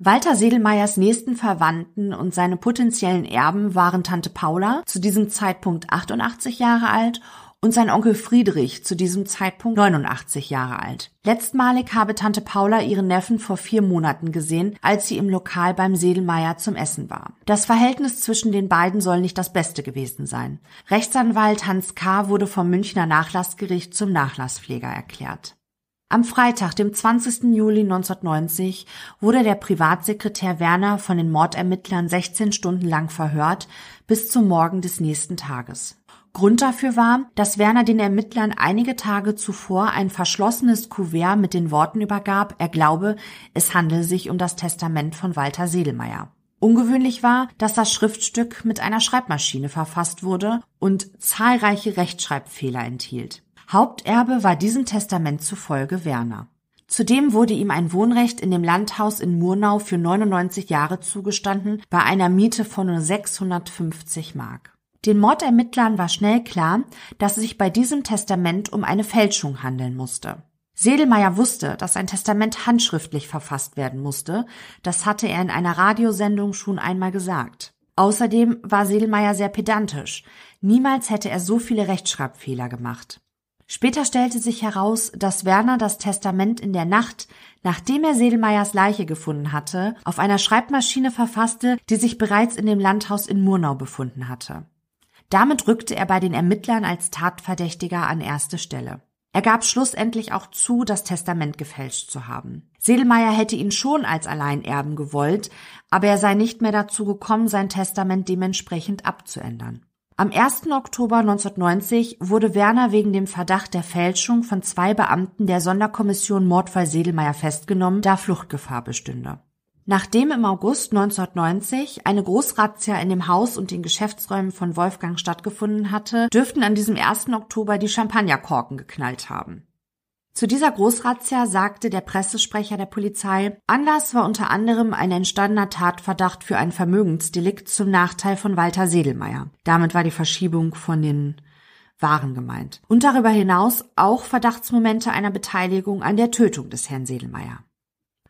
Walter Sedelmeyers nächsten Verwandten und seine potenziellen Erben waren Tante Paula, zu diesem Zeitpunkt 88 Jahre alt, und sein Onkel Friedrich, zu diesem Zeitpunkt 89 Jahre alt. Letztmalig habe Tante Paula ihren Neffen vor vier Monaten gesehen, als sie im Lokal beim Sedelmeier zum Essen war. Das Verhältnis zwischen den beiden soll nicht das beste gewesen sein. Rechtsanwalt Hans K. wurde vom Münchner Nachlassgericht zum Nachlasspfleger erklärt. Am Freitag, dem 20. Juli 1990, wurde der Privatsekretär Werner von den Mordermittlern 16 Stunden lang verhört, bis zum Morgen des nächsten Tages. Grund dafür war, dass Werner den Ermittlern einige Tage zuvor ein verschlossenes Kuvert mit den Worten übergab, er glaube, es handele sich um das Testament von Walter Sedelmeier. Ungewöhnlich war, dass das Schriftstück mit einer Schreibmaschine verfasst wurde und zahlreiche Rechtschreibfehler enthielt. Haupterbe war diesem Testament zufolge Werner. Zudem wurde ihm ein Wohnrecht in dem Landhaus in Murnau für 99 Jahre zugestanden, bei einer Miete von nur 650 Mark. Den Mordermittlern war schnell klar, dass es sich bei diesem Testament um eine Fälschung handeln musste. Sedelmeier wusste, dass ein Testament handschriftlich verfasst werden musste. Das hatte er in einer Radiosendung schon einmal gesagt. Außerdem war Sedelmeier sehr pedantisch. Niemals hätte er so viele Rechtschreibfehler gemacht. Später stellte sich heraus, dass Werner das Testament in der Nacht, nachdem er Sedelmeiers Leiche gefunden hatte, auf einer Schreibmaschine verfasste, die sich bereits in dem Landhaus in Murnau befunden hatte. Damit rückte er bei den Ermittlern als Tatverdächtiger an erste Stelle. Er gab schlussendlich auch zu, das Testament gefälscht zu haben. Sedelmeier hätte ihn schon als Alleinerben gewollt, aber er sei nicht mehr dazu gekommen, sein Testament dementsprechend abzuändern. Am 1. Oktober 1990 wurde Werner wegen dem Verdacht der Fälschung von zwei Beamten der Sonderkommission Mordfall Sedelmeier festgenommen, da Fluchtgefahr bestünde. Nachdem im August 1990 eine Großrazzia in dem Haus und den Geschäftsräumen von Wolfgang stattgefunden hatte, dürften an diesem 1. Oktober die Champagnerkorken geknallt haben. Zu dieser Großrazzia sagte der Pressesprecher der Polizei, Anlass war unter anderem ein entstandener Tatverdacht für ein Vermögensdelikt zum Nachteil von Walter Sedelmeier. Damit war die Verschiebung von den Waren gemeint. Und darüber hinaus auch Verdachtsmomente einer Beteiligung an der Tötung des Herrn Sedelmeier.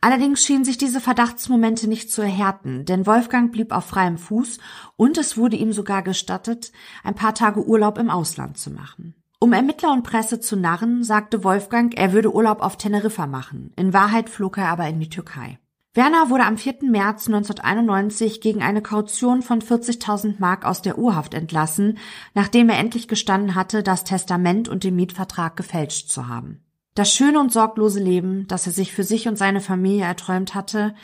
Allerdings schienen sich diese Verdachtsmomente nicht zu erhärten, denn Wolfgang blieb auf freiem Fuß und es wurde ihm sogar gestattet, ein paar Tage Urlaub im Ausland zu machen. Um Ermittler und Presse zu narren, sagte Wolfgang, er würde Urlaub auf Teneriffa machen. In Wahrheit flog er aber in die Türkei. Werner wurde am 4. März 1991 gegen eine Kaution von 40.000 Mark aus der Urhaft entlassen, nachdem er endlich gestanden hatte, das Testament und den Mietvertrag gefälscht zu haben. Das schöne und sorglose Leben, das er sich für sich und seine Familie erträumt hatte,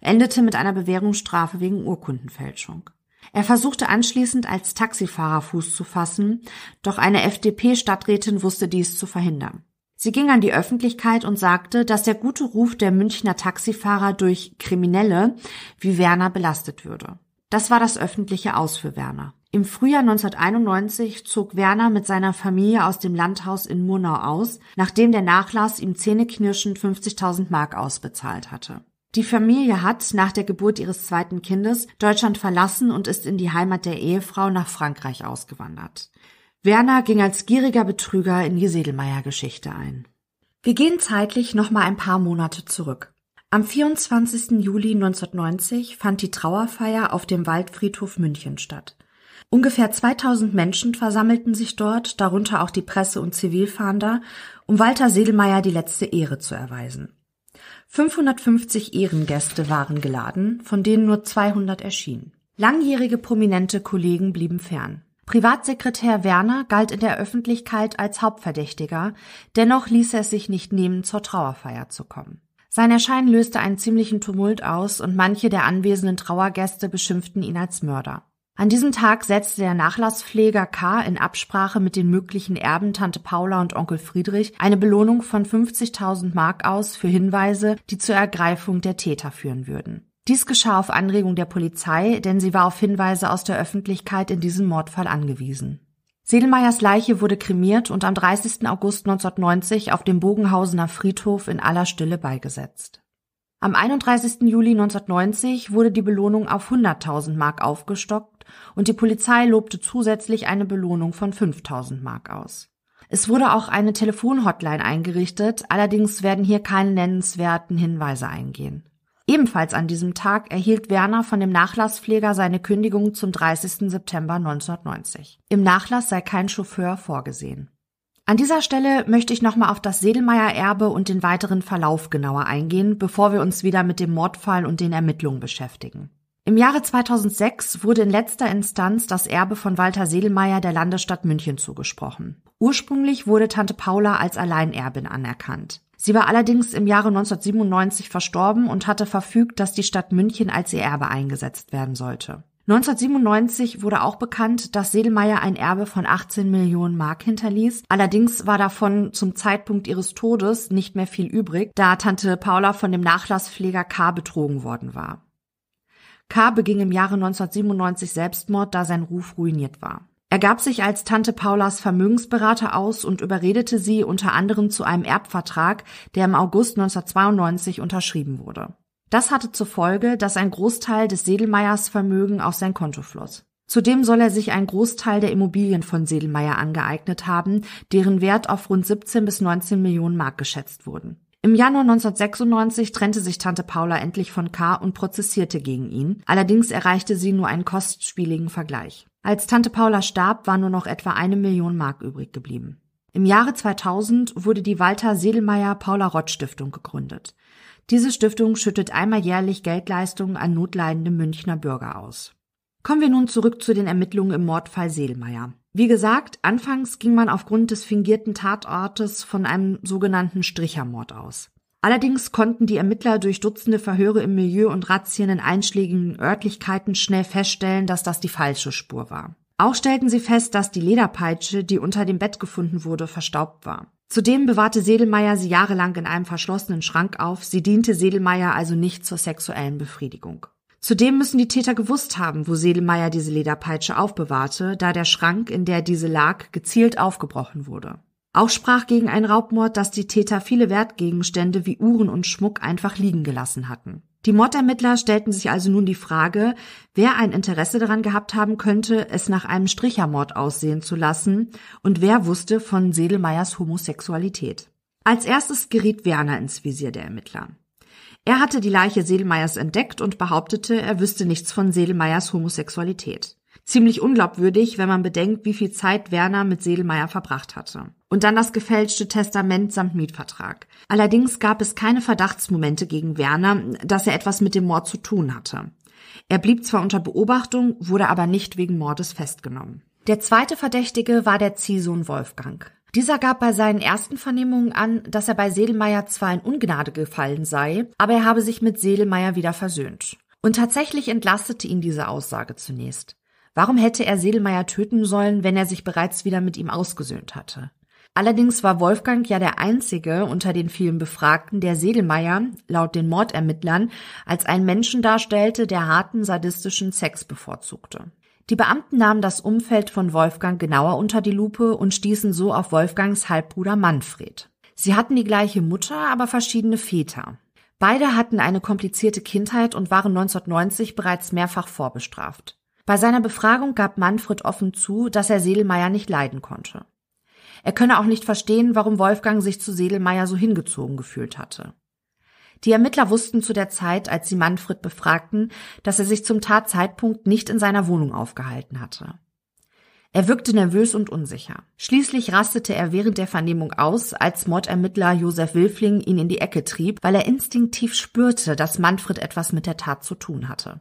endete mit einer Bewährungsstrafe wegen Urkundenfälschung. Er versuchte anschließend als Taxifahrer Fuß zu fassen, doch eine FDP-Stadträtin wusste dies zu verhindern. Sie ging an die Öffentlichkeit und sagte, dass der gute Ruf der Münchner Taxifahrer durch Kriminelle wie Werner belastet würde. Das war das öffentliche Aus für Werner. Im Frühjahr 1991 zog Werner mit seiner Familie aus dem Landhaus in Murnau aus, nachdem der Nachlass ihm zähneknirschend 50.000 Mark ausbezahlt hatte. Die Familie hat nach der Geburt ihres zweiten Kindes Deutschland verlassen und ist in die Heimat der Ehefrau nach Frankreich ausgewandert. Werner ging als gieriger Betrüger in die Sedelmeier-Geschichte ein. Wir gehen zeitlich noch mal ein paar Monate zurück. Am 24. Juli 1990 fand die Trauerfeier auf dem Waldfriedhof München statt. Ungefähr 2000 Menschen versammelten sich dort, darunter auch die Presse- und Zivilfahnder, um Walter Sedelmeier die letzte Ehre zu erweisen. 550 Ehrengäste waren geladen, von denen nur 200 erschienen. Langjährige prominente Kollegen blieben fern. Privatsekretär Werner galt in der Öffentlichkeit als Hauptverdächtiger, dennoch ließ er es sich nicht nehmen, zur Trauerfeier zu kommen. Sein Erscheinen löste einen ziemlichen Tumult aus und manche der anwesenden Trauergäste beschimpften ihn als Mörder. An diesem Tag setzte der Nachlasspfleger K. in Absprache mit den möglichen Erben Tante Paula und Onkel Friedrich eine Belohnung von 50.000 Mark aus für Hinweise, die zur Ergreifung der Täter führen würden. Dies geschah auf Anregung der Polizei, denn sie war auf Hinweise aus der Öffentlichkeit in diesem Mordfall angewiesen. Sedelmeyers Leiche wurde kremiert und am 30. August 1990 auf dem Bogenhausener Friedhof in aller Stille beigesetzt. Am 31. Juli 1990 wurde die Belohnung auf 100.000 Mark aufgestockt und die Polizei lobte zusätzlich eine Belohnung von 5.000 Mark aus. Es wurde auch eine Telefonhotline eingerichtet, allerdings werden hier keine nennenswerten Hinweise eingehen. Ebenfalls an diesem Tag erhielt Werner von dem Nachlasspfleger seine Kündigung zum 30. September 1990. Im Nachlass sei kein Chauffeur vorgesehen. An dieser Stelle möchte ich nochmal auf das Sedelmeier-Erbe und den weiteren Verlauf genauer eingehen, bevor wir uns wieder mit dem Mordfall und den Ermittlungen beschäftigen. Im Jahre 2006 wurde in letzter Instanz das Erbe von Walter Sedelmeier der Landesstadt München zugesprochen. Ursprünglich wurde Tante Paula als Alleinerbin anerkannt. Sie war allerdings im Jahre 1997 verstorben und hatte verfügt, dass die Stadt München als ihr Erbe eingesetzt werden sollte. 1997 wurde auch bekannt, dass Sedelmeier ein Erbe von 18 Millionen Mark hinterließ. Allerdings war davon zum Zeitpunkt ihres Todes nicht mehr viel übrig, da Tante Paula von dem Nachlasspfleger K. betrogen worden war. K. beging im Jahre 1997 Selbstmord, da sein Ruf ruiniert war. Er gab sich als Tante Paulas Vermögensberater aus und überredete sie unter anderem zu einem Erbvertrag, der im August 1992 unterschrieben wurde. Das hatte zur Folge, dass ein Großteil des Sedelmeiers Vermögen auf sein Konto floss. Zudem soll er sich einen Großteil der Immobilien von Sedelmeier angeeignet haben, deren Wert auf rund 17 bis 19 Millionen Mark geschätzt wurden. Im Januar 1996 trennte sich Tante Paula endlich von K. und prozessierte gegen ihn. Allerdings erreichte sie nur einen kostspieligen Vergleich. Als Tante Paula starb, war nur noch etwa eine Million Mark übrig geblieben. Im Jahre 2000 wurde die Walter Sedelmeier Paula Rott Stiftung gegründet. Diese Stiftung schüttet einmal jährlich Geldleistungen an notleidende Münchner Bürger aus. Kommen wir nun zurück zu den Ermittlungen im Mordfall Seelmeier. Wie gesagt, anfangs ging man aufgrund des fingierten Tatortes von einem sogenannten Strichermord aus. Allerdings konnten die Ermittler durch Dutzende Verhöre im Milieu und Razzien in einschlägigen Örtlichkeiten schnell feststellen, dass das die falsche Spur war. Auch stellten sie fest, dass die Lederpeitsche, die unter dem Bett gefunden wurde, verstaubt war. Zudem bewahrte Sedelmeier sie jahrelang in einem verschlossenen Schrank auf, sie diente Sedelmeier also nicht zur sexuellen Befriedigung. Zudem müssen die Täter gewusst haben, wo Sedelmeier diese Lederpeitsche aufbewahrte, da der Schrank, in der diese lag, gezielt aufgebrochen wurde. Auch sprach gegen einen Raubmord, dass die Täter viele Wertgegenstände wie Uhren und Schmuck einfach liegen gelassen hatten. Die Mordermittler stellten sich also nun die Frage, wer ein Interesse daran gehabt haben könnte, es nach einem Strichermord aussehen zu lassen und wer wusste von Sedelmeyers Homosexualität. Als erstes geriet Werner ins Visier der Ermittler. Er hatte die Leiche Sedelmeyers entdeckt und behauptete, er wüsste nichts von Sedelmeyers Homosexualität. Ziemlich unglaubwürdig, wenn man bedenkt, wie viel Zeit Werner mit Sedelmeier verbracht hatte. Und dann das gefälschte Testament samt Mietvertrag. Allerdings gab es keine Verdachtsmomente gegen Werner, dass er etwas mit dem Mord zu tun hatte. Er blieb zwar unter Beobachtung, wurde aber nicht wegen Mordes festgenommen. Der zweite Verdächtige war der Ziehsohn Wolfgang. Dieser gab bei seinen ersten Vernehmungen an, dass er bei Sedelmeier zwar in Ungnade gefallen sei, aber er habe sich mit Sedelmeier wieder versöhnt. Und tatsächlich entlastete ihn diese Aussage zunächst. Warum hätte er Sedelmeier töten sollen, wenn er sich bereits wieder mit ihm ausgesöhnt hatte? Allerdings war Wolfgang ja der einzige unter den vielen Befragten, der Sedelmeier, laut den Mordermittlern, als einen Menschen darstellte, der harten sadistischen Sex bevorzugte. Die Beamten nahmen das Umfeld von Wolfgang genauer unter die Lupe und stießen so auf Wolfgangs Halbbruder Manfred. Sie hatten die gleiche Mutter, aber verschiedene Väter. Beide hatten eine komplizierte Kindheit und waren 1990 bereits mehrfach vorbestraft. Bei seiner Befragung gab Manfred offen zu, dass er Sedelmeier nicht leiden konnte. Er könne auch nicht verstehen, warum Wolfgang sich zu Sedelmeier so hingezogen gefühlt hatte. Die Ermittler wussten zu der Zeit, als sie Manfred befragten, dass er sich zum Tatzeitpunkt nicht in seiner Wohnung aufgehalten hatte. Er wirkte nervös und unsicher. Schließlich rastete er während der Vernehmung aus, als Mordermittler Josef Wilfling ihn in die Ecke trieb, weil er instinktiv spürte, dass Manfred etwas mit der Tat zu tun hatte.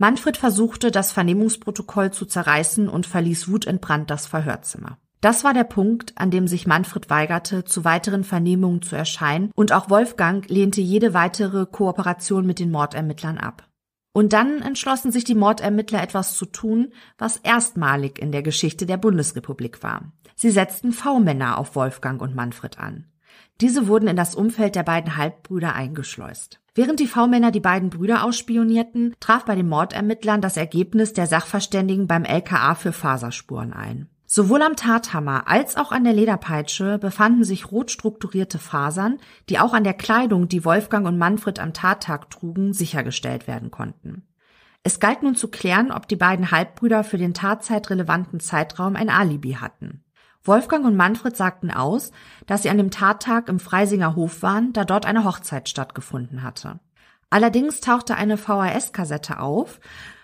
Manfred versuchte, das Vernehmungsprotokoll zu zerreißen und verließ wutentbrannt das Verhörzimmer. Das war der Punkt, an dem sich Manfred weigerte, zu weiteren Vernehmungen zu erscheinen, und auch Wolfgang lehnte jede weitere Kooperation mit den Mordermittlern ab. Und dann entschlossen sich die Mordermittler etwas zu tun, was erstmalig in der Geschichte der Bundesrepublik war. Sie setzten V-Männer auf Wolfgang und Manfred an. Diese wurden in das Umfeld der beiden Halbbrüder eingeschleust. Während die V-Männer die beiden Brüder ausspionierten, traf bei den Mordermittlern das Ergebnis der Sachverständigen beim LKA für Faserspuren ein. Sowohl am Tathammer als auch an der Lederpeitsche befanden sich rot strukturierte Fasern, die auch an der Kleidung, die Wolfgang und Manfred am Tattag trugen, sichergestellt werden konnten. Es galt nun zu klären, ob die beiden Halbbrüder für den tatzeitrelevanten Zeitraum ein Alibi hatten. Wolfgang und Manfred sagten aus, dass sie an dem Tattag im Freisinger Hof waren, da dort eine Hochzeit stattgefunden hatte. Allerdings tauchte eine VHS-Kassette auf,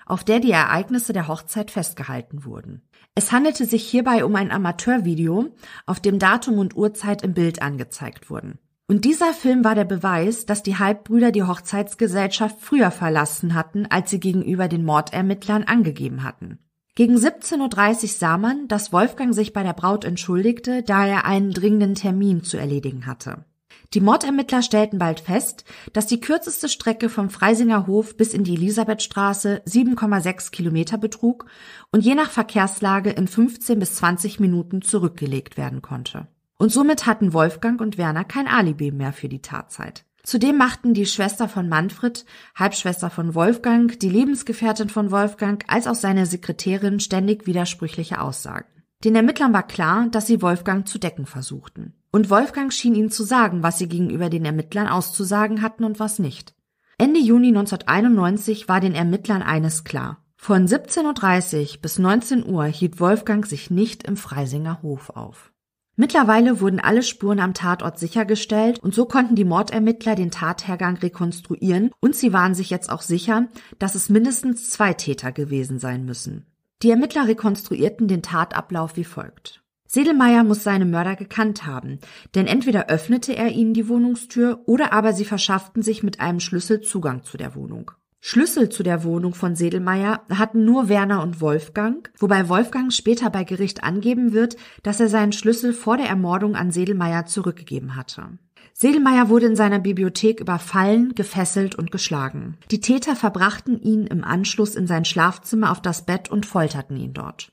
auf der die Ereignisse der Hochzeit festgehalten wurden. Es handelte sich hierbei um ein Amateurvideo, auf dem Datum und Uhrzeit im Bild angezeigt wurden. Und dieser Film war der Beweis, dass die Halbbrüder die Hochzeitsgesellschaft früher verlassen hatten, als sie gegenüber den Mordermittlern angegeben hatten. Gegen 17.30 Uhr sah man, dass Wolfgang sich bei der Braut entschuldigte, da er einen dringenden Termin zu erledigen hatte. Die Mordermittler stellten bald fest, dass die kürzeste Strecke vom Freisinger Hof bis in die Elisabethstraße 7,6 Kilometer betrug und je nach Verkehrslage in 15 bis 20 Minuten zurückgelegt werden konnte. Und somit hatten Wolfgang und Werner kein Alibi mehr für die Tatzeit. Zudem machten die Schwester von Manfred, Halbschwester von Wolfgang, die Lebensgefährtin von Wolfgang als auch seine Sekretärin ständig widersprüchliche Aussagen. Den Ermittlern war klar, dass sie Wolfgang zu decken versuchten. Und Wolfgang schien ihnen zu sagen, was sie gegenüber den Ermittlern auszusagen hatten und was nicht. Ende Juni 1991 war den Ermittlern eines klar. Von 17.30 Uhr bis 19 Uhr hielt Wolfgang sich nicht im Freisinger Hof auf. Mittlerweile wurden alle Spuren am Tatort sichergestellt und so konnten die Mordermittler den Tathergang rekonstruieren und sie waren sich jetzt auch sicher, dass es mindestens zwei Täter gewesen sein müssen. Die Ermittler rekonstruierten den Tatablauf wie folgt. Sedelmeier muss seine Mörder gekannt haben, denn entweder öffnete er ihnen die Wohnungstür oder aber sie verschafften sich mit einem Schlüssel Zugang zu der Wohnung. Schlüssel zu der Wohnung von Sedelmeier hatten nur Werner und Wolfgang, wobei Wolfgang später bei Gericht angeben wird, dass er seinen Schlüssel vor der Ermordung an Sedelmeier zurückgegeben hatte. Sedelmeier wurde in seiner Bibliothek überfallen, gefesselt und geschlagen. Die Täter verbrachten ihn im Anschluss in sein Schlafzimmer auf das Bett und folterten ihn dort.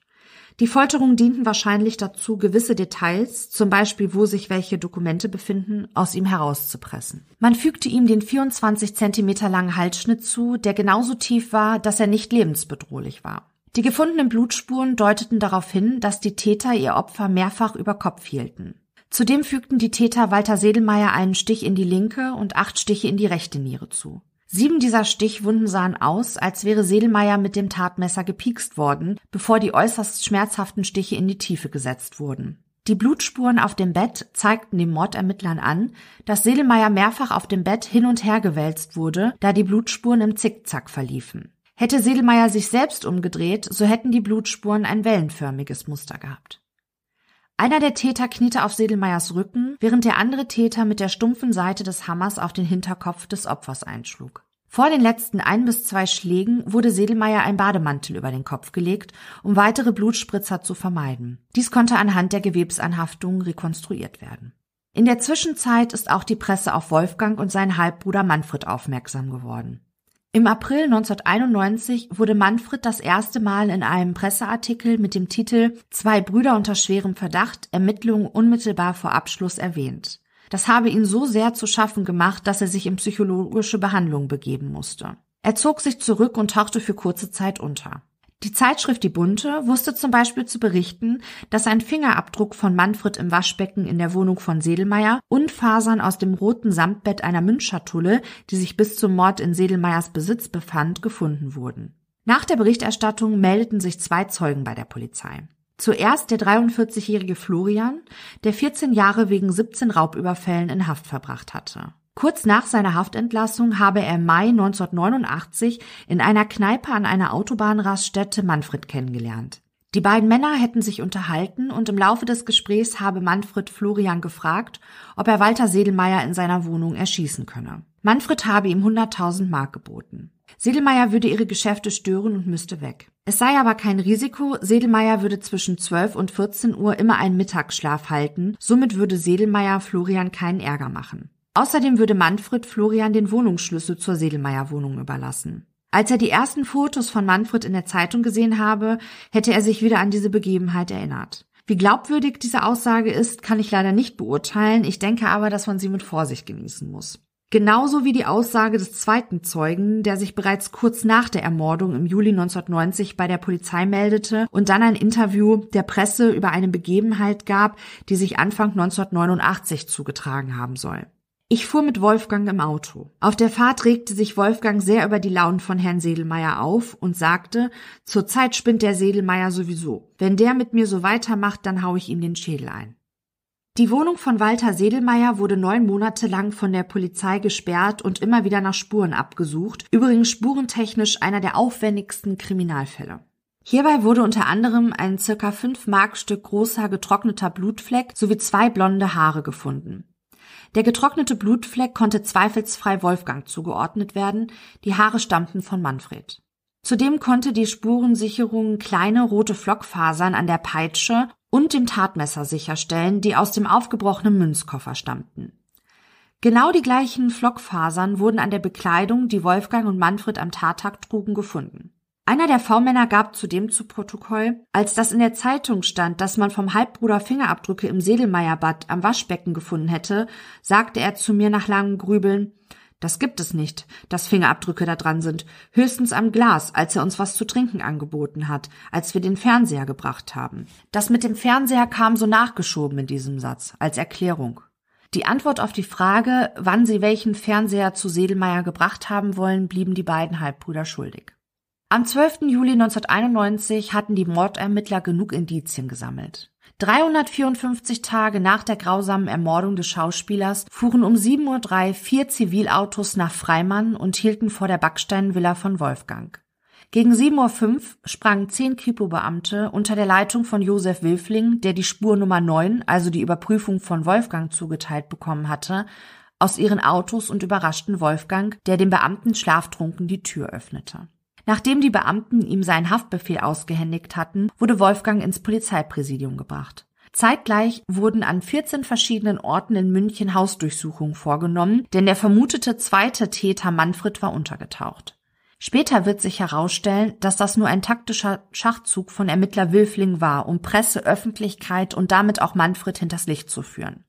Die Folterungen dienten wahrscheinlich dazu, gewisse Details, zum Beispiel wo sich welche Dokumente befinden, aus ihm herauszupressen. Man fügte ihm den 24 Zentimeter langen Halsschnitt zu, der genauso tief war, dass er nicht lebensbedrohlich war. Die gefundenen Blutspuren deuteten darauf hin, dass die Täter ihr Opfer mehrfach über Kopf hielten. Zudem fügten die Täter Walter Sedelmeier einen Stich in die linke und acht Stiche in die rechte Niere zu. Sieben dieser Stichwunden sahen aus, als wäre Sedelmeier mit dem Tatmesser gepiekst worden, bevor die äußerst schmerzhaften Stiche in die Tiefe gesetzt wurden. Die Blutspuren auf dem Bett zeigten den Mordermittlern an, dass Sedelmeier mehrfach auf dem Bett hin und her gewälzt wurde, da die Blutspuren im Zickzack verliefen. Hätte Sedelmeier sich selbst umgedreht, so hätten die Blutspuren ein wellenförmiges Muster gehabt. Einer der Täter kniete auf Sedelmeiers Rücken, während der andere Täter mit der stumpfen Seite des Hammers auf den Hinterkopf des Opfers einschlug. Vor den letzten ein bis zwei Schlägen wurde Sedelmeier ein Bademantel über den Kopf gelegt, um weitere Blutspritzer zu vermeiden. Dies konnte anhand der Gewebsanhaftungen rekonstruiert werden. In der Zwischenzeit ist auch die Presse auf Wolfgang und seinen Halbbruder Manfred aufmerksam geworden. Im April 1991 wurde Manfred das erste Mal in einem Presseartikel mit dem Titel Zwei Brüder unter schwerem Verdacht, Ermittlungen unmittelbar vor Abschluss erwähnt. Das habe ihn so sehr zu schaffen gemacht, dass er sich in psychologische Behandlung begeben musste. Er zog sich zurück und tauchte für kurze Zeit unter. Die Zeitschrift Die Bunte wusste zum Beispiel zu berichten, dass ein Fingerabdruck von Manfred im Waschbecken in der Wohnung von Sedelmeier und Fasern aus dem roten Samtbett einer Münzschatulle, die sich bis zum Mord in Sedelmeiers Besitz befand, gefunden wurden. Nach der Berichterstattung meldeten sich zwei Zeugen bei der Polizei. Zuerst der 43-jährige Florian, der 14 Jahre wegen 17 Raubüberfällen in Haft verbracht hatte. Kurz nach seiner Haftentlassung habe er im Mai 1989 in einer Kneipe an einer Autobahnraststätte Manfred kennengelernt. Die beiden Männer hätten sich unterhalten und im Laufe des Gesprächs habe Manfred Florian gefragt, ob er Walter Sedelmeier in seiner Wohnung erschießen könne. Manfred habe ihm 100.000 Mark geboten. Sedelmeier würde ihre Geschäfte stören und müsste weg. Es sei aber kein Risiko, Sedelmeier würde zwischen 12 und 14 Uhr immer einen Mittagsschlaf halten, somit würde Sedelmeier Florian keinen Ärger machen. Außerdem würde Manfred Florian den Wohnungsschlüssel zur Sedelmeier Wohnung überlassen. Als er die ersten Fotos von Manfred in der Zeitung gesehen habe, hätte er sich wieder an diese Begebenheit erinnert. Wie glaubwürdig diese Aussage ist, kann ich leider nicht beurteilen, ich denke aber, dass man sie mit Vorsicht genießen muss. Genauso wie die Aussage des zweiten Zeugen, der sich bereits kurz nach der Ermordung im Juli 1990 bei der Polizei meldete und dann ein Interview der Presse über eine Begebenheit gab, die sich Anfang 1989 zugetragen haben soll. Ich fuhr mit Wolfgang im Auto. Auf der Fahrt regte sich Wolfgang sehr über die Launen von Herrn Sedelmeier auf und sagte, zurzeit spinnt der Sedelmeier sowieso. Wenn der mit mir so weitermacht, dann hau ich ihm den Schädel ein. Die Wohnung von Walter Sedelmeier wurde neun Monate lang von der Polizei gesperrt und immer wieder nach Spuren abgesucht, übrigens spurentechnisch einer der aufwendigsten Kriminalfälle. Hierbei wurde unter anderem ein circa fünf Markstück großer getrockneter Blutfleck sowie zwei blonde Haare gefunden. Der getrocknete Blutfleck konnte zweifelsfrei Wolfgang zugeordnet werden, die Haare stammten von Manfred. Zudem konnte die Spurensicherung kleine rote Flockfasern an der Peitsche und dem Tatmesser sicherstellen, die aus dem aufgebrochenen Münzkoffer stammten. Genau die gleichen Flockfasern wurden an der Bekleidung, die Wolfgang und Manfred am Tattag trugen, gefunden. Einer der V-Männer gab zudem zu Protokoll, als das in der Zeitung stand, dass man vom Halbbruder Fingerabdrücke im Sedelmeierbad am Waschbecken gefunden hätte, sagte er zu mir nach langem Grübeln, das gibt es nicht, dass Fingerabdrücke da dran sind, höchstens am Glas, als er uns was zu trinken angeboten hat, als wir den Fernseher gebracht haben. Das mit dem Fernseher kam so nachgeschoben in diesem Satz, als Erklärung. Die Antwort auf die Frage, wann sie welchen Fernseher zu Sedelmeier gebracht haben wollen, blieben die beiden Halbbrüder schuldig. Am 12. Juli 1991 hatten die Mordermittler genug Indizien gesammelt. 354 Tage nach der grausamen Ermordung des Schauspielers fuhren um 7.03 Uhr vier Zivilautos nach Freimann und hielten vor der Backsteinvilla von Wolfgang. Gegen 7.05 Uhr sprangen zehn Kripo-Beamte unter der Leitung von Josef Wilfling, der die Spur Nummer 9, also die Überprüfung von Wolfgang zugeteilt bekommen hatte, aus ihren Autos und überraschten Wolfgang, der dem Beamten schlaftrunken die Tür öffnete. Nachdem die Beamten ihm seinen Haftbefehl ausgehändigt hatten, wurde Wolfgang ins Polizeipräsidium gebracht. Zeitgleich wurden an 14 verschiedenen Orten in München Hausdurchsuchungen vorgenommen, denn der vermutete zweite Täter Manfred war untergetaucht. Später wird sich herausstellen, dass das nur ein taktischer Schachzug von Ermittler Wilfling war, um Presse, Öffentlichkeit und damit auch Manfred hinters Licht zu führen.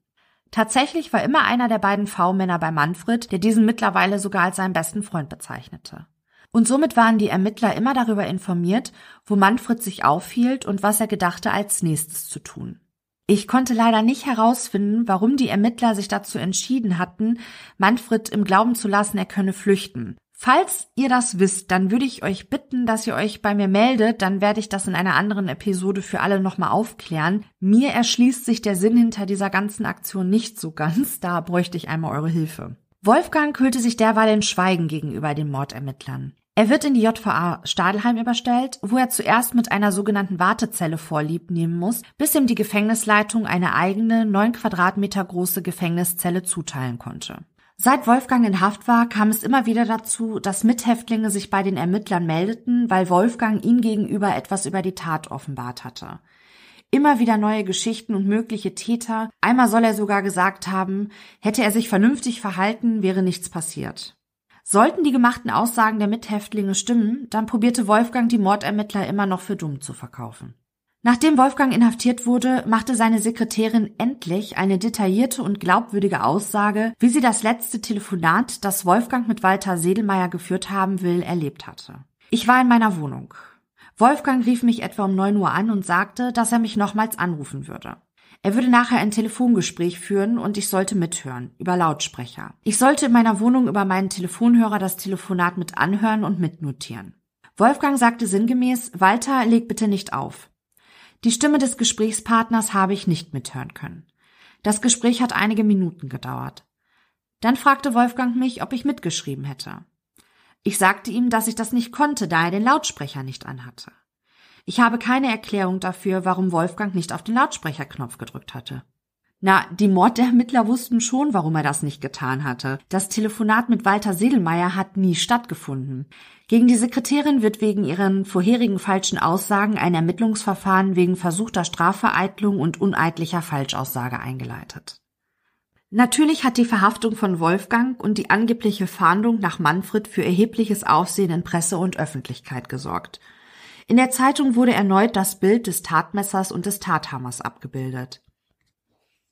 Tatsächlich war immer einer der beiden V-Männer bei Manfred, der diesen mittlerweile sogar als seinen besten Freund bezeichnete. Und somit waren die Ermittler immer darüber informiert, wo Manfred sich aufhielt und was er gedachte als nächstes zu tun. Ich konnte leider nicht herausfinden, warum die Ermittler sich dazu entschieden hatten, Manfred im Glauben zu lassen, er könne flüchten. Falls ihr das wisst, dann würde ich euch bitten, dass ihr euch bei mir meldet, dann werde ich das in einer anderen Episode für alle nochmal aufklären. Mir erschließt sich der Sinn hinter dieser ganzen Aktion nicht so ganz, da bräuchte ich einmal eure Hilfe. Wolfgang hüllte sich derweil in Schweigen gegenüber den Mordermittlern. Er wird in die JVA Stadelheim überstellt, wo er zuerst mit einer sogenannten Wartezelle vorlieb nehmen muss, bis ihm die Gefängnisleitung eine eigene, neun Quadratmeter große Gefängniszelle zuteilen konnte. Seit Wolfgang in Haft war, kam es immer wieder dazu, dass Mithäftlinge sich bei den Ermittlern meldeten, weil Wolfgang ihnen gegenüber etwas über die Tat offenbart hatte. Immer wieder neue Geschichten und mögliche Täter. Einmal soll er sogar gesagt haben, hätte er sich vernünftig verhalten, wäre nichts passiert. Sollten die gemachten Aussagen der Mithäftlinge stimmen, dann probierte Wolfgang die Mordermittler immer noch für dumm zu verkaufen. Nachdem Wolfgang inhaftiert wurde, machte seine Sekretärin endlich eine detaillierte und glaubwürdige Aussage, wie sie das letzte Telefonat, das Wolfgang mit Walter Sedelmeier geführt haben will, erlebt hatte. Ich war in meiner Wohnung. Wolfgang rief mich etwa um neun Uhr an und sagte, dass er mich nochmals anrufen würde. Er würde nachher ein Telefongespräch führen und ich sollte mithören, über Lautsprecher. Ich sollte in meiner Wohnung über meinen Telefonhörer das Telefonat mit anhören und mitnotieren. Wolfgang sagte sinngemäß, Walter, leg bitte nicht auf. Die Stimme des Gesprächspartners habe ich nicht mithören können. Das Gespräch hat einige Minuten gedauert. Dann fragte Wolfgang mich, ob ich mitgeschrieben hätte. Ich sagte ihm, dass ich das nicht konnte, da er den Lautsprecher nicht anhatte. Ich habe keine Erklärung dafür, warum Wolfgang nicht auf den Lautsprecherknopf gedrückt hatte. Na, die Mordermittler wussten schon, warum er das nicht getan hatte. Das Telefonat mit Walter Sedelmeier hat nie stattgefunden. Gegen die Sekretärin wird wegen ihren vorherigen falschen Aussagen ein Ermittlungsverfahren wegen versuchter Strafvereitlung und uneidlicher Falschaussage eingeleitet. Natürlich hat die Verhaftung von Wolfgang und die angebliche Fahndung nach Manfred für erhebliches Aufsehen in Presse und Öffentlichkeit gesorgt. In der Zeitung wurde erneut das Bild des Tatmessers und des Tathammers abgebildet.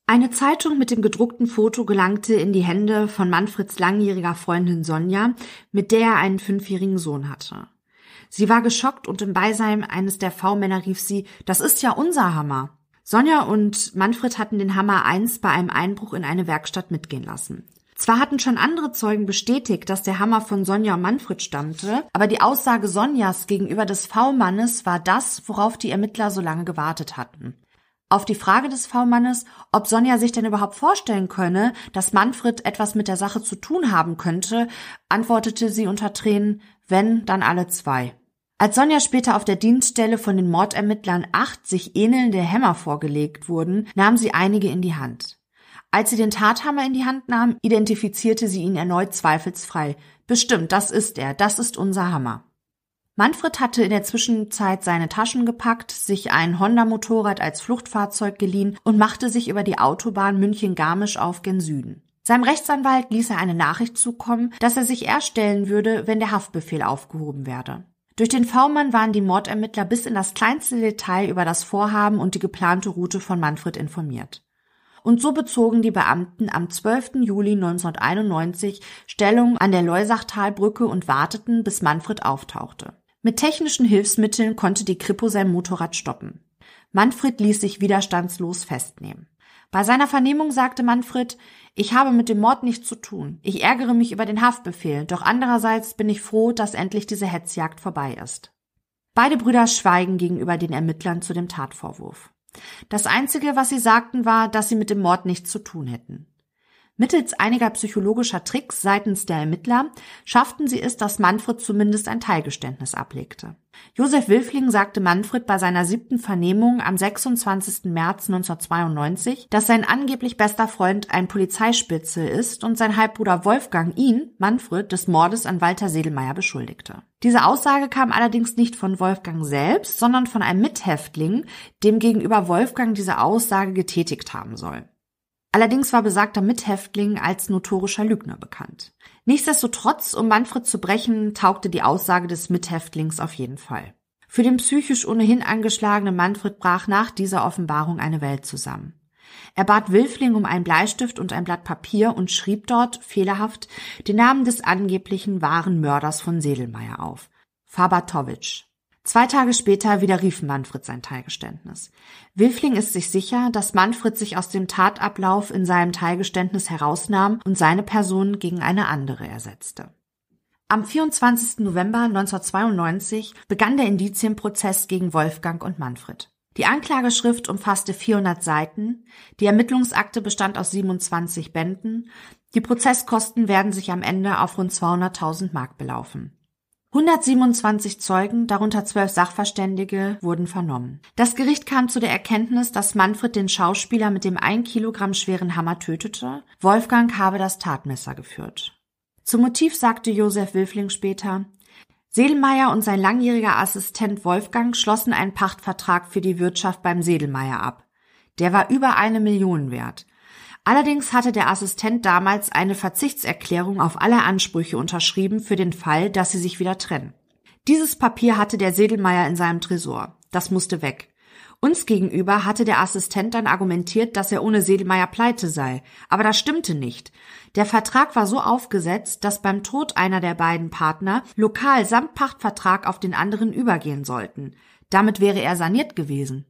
Eine Zeitung mit dem gedruckten Foto gelangte in die Hände von Manfreds langjähriger Freundin Sonja, mit der er einen fünfjährigen Sohn hatte. Sie war geschockt und im Beisein eines der V-Männer rief sie, das ist ja unser Hammer. Sonja und Manfred hatten den Hammer einst bei einem Einbruch in eine Werkstatt mitgehen lassen. Zwar hatten schon andere Zeugen bestätigt, dass der Hammer von Sonja und Manfred stammte, aber die Aussage Sonjas gegenüber des V-Mannes war das, worauf die Ermittler so lange gewartet hatten. Auf die Frage des V-Mannes, ob Sonja sich denn überhaupt vorstellen könne, dass Manfred etwas mit der Sache zu tun haben könnte, antwortete sie unter Tränen, wenn, dann alle zwei. Als Sonja später auf der Dienststelle von den Mordermittlern acht sich ähnelnde Hämmer vorgelegt wurden, nahm sie einige in die Hand. Als sie den Tathammer in die Hand nahm, identifizierte sie ihn erneut zweifelsfrei. Bestimmt, das ist er, das ist unser Hammer. Manfred hatte in der Zwischenzeit seine Taschen gepackt, sich ein Honda-Motorrad als Fluchtfahrzeug geliehen und machte sich über die Autobahn München-Garmisch auf gen Süden. Seinem Rechtsanwalt ließ er eine Nachricht zukommen, dass er sich erst stellen würde, wenn der Haftbefehl aufgehoben werde. Durch den V-Mann waren die Mordermittler bis in das kleinste Detail über das Vorhaben und die geplante Route von Manfred informiert. Und so bezogen die Beamten am 12. Juli 1991 Stellung an der Leusachtalbrücke und warteten, bis Manfred auftauchte. Mit technischen Hilfsmitteln konnte die Kripo sein Motorrad stoppen. Manfred ließ sich widerstandslos festnehmen. Bei seiner Vernehmung sagte Manfred, ich habe mit dem Mord nichts zu tun. Ich ärgere mich über den Haftbefehl, doch andererseits bin ich froh, dass endlich diese Hetzjagd vorbei ist. Beide Brüder schweigen gegenüber den Ermittlern zu dem Tatvorwurf. Das Einzige, was sie sagten, war, dass sie mit dem Mord nichts zu tun hätten. Mittels einiger psychologischer Tricks seitens der Ermittler schafften sie es, dass Manfred zumindest ein Teilgeständnis ablegte. Josef Wilfling sagte Manfred bei seiner siebten Vernehmung am 26. März 1992, dass sein angeblich bester Freund ein Polizeispitze ist und sein Halbbruder Wolfgang ihn, Manfred, des Mordes an Walter Sedelmeier beschuldigte. Diese Aussage kam allerdings nicht von Wolfgang selbst, sondern von einem Mithäftling, dem gegenüber Wolfgang diese Aussage getätigt haben soll. Allerdings war besagter Mithäftling als notorischer Lügner bekannt. Nichtsdestotrotz, um Manfred zu brechen, taugte die Aussage des Mithäftlings auf jeden Fall. Für den psychisch ohnehin angeschlagenen Manfred brach nach dieser Offenbarung eine Welt zusammen. Er bat Wilfling um einen Bleistift und ein Blatt Papier und schrieb dort, fehlerhaft, den Namen des angeblichen wahren Mörders von Sedelmeier auf. Fabatowitsch. Zwei Tage später widerrief Manfred sein Teilgeständnis. Wilfling ist sich sicher, dass Manfred sich aus dem Tatablauf in seinem Teilgeständnis herausnahm und seine Person gegen eine andere ersetzte. Am 24. November 1992 begann der Indizienprozess gegen Wolfgang und Manfred. Die Anklageschrift umfasste 400 Seiten, die Ermittlungsakte bestand aus 27 Bänden, die Prozesskosten werden sich am Ende auf rund 200.000 Mark belaufen. 127 Zeugen, darunter zwölf Sachverständige, wurden vernommen. Das Gericht kam zu der Erkenntnis, dass Manfred den Schauspieler mit dem ein Kilogramm schweren Hammer tötete. Wolfgang habe das Tatmesser geführt. Zum Motiv sagte Josef Wilfling später, Sedelmeier und sein langjähriger Assistent Wolfgang schlossen einen Pachtvertrag für die Wirtschaft beim Sedelmeier ab. Der war über eine Million wert. Allerdings hatte der Assistent damals eine Verzichtserklärung auf alle Ansprüche unterschrieben für den Fall, dass sie sich wieder trennen. Dieses Papier hatte der Sedelmeier in seinem Tresor. Das musste weg. Uns gegenüber hatte der Assistent dann argumentiert, dass er ohne Sedelmeier pleite sei. Aber das stimmte nicht. Der Vertrag war so aufgesetzt, dass beim Tod einer der beiden Partner lokal samt Pachtvertrag auf den anderen übergehen sollten. Damit wäre er saniert gewesen.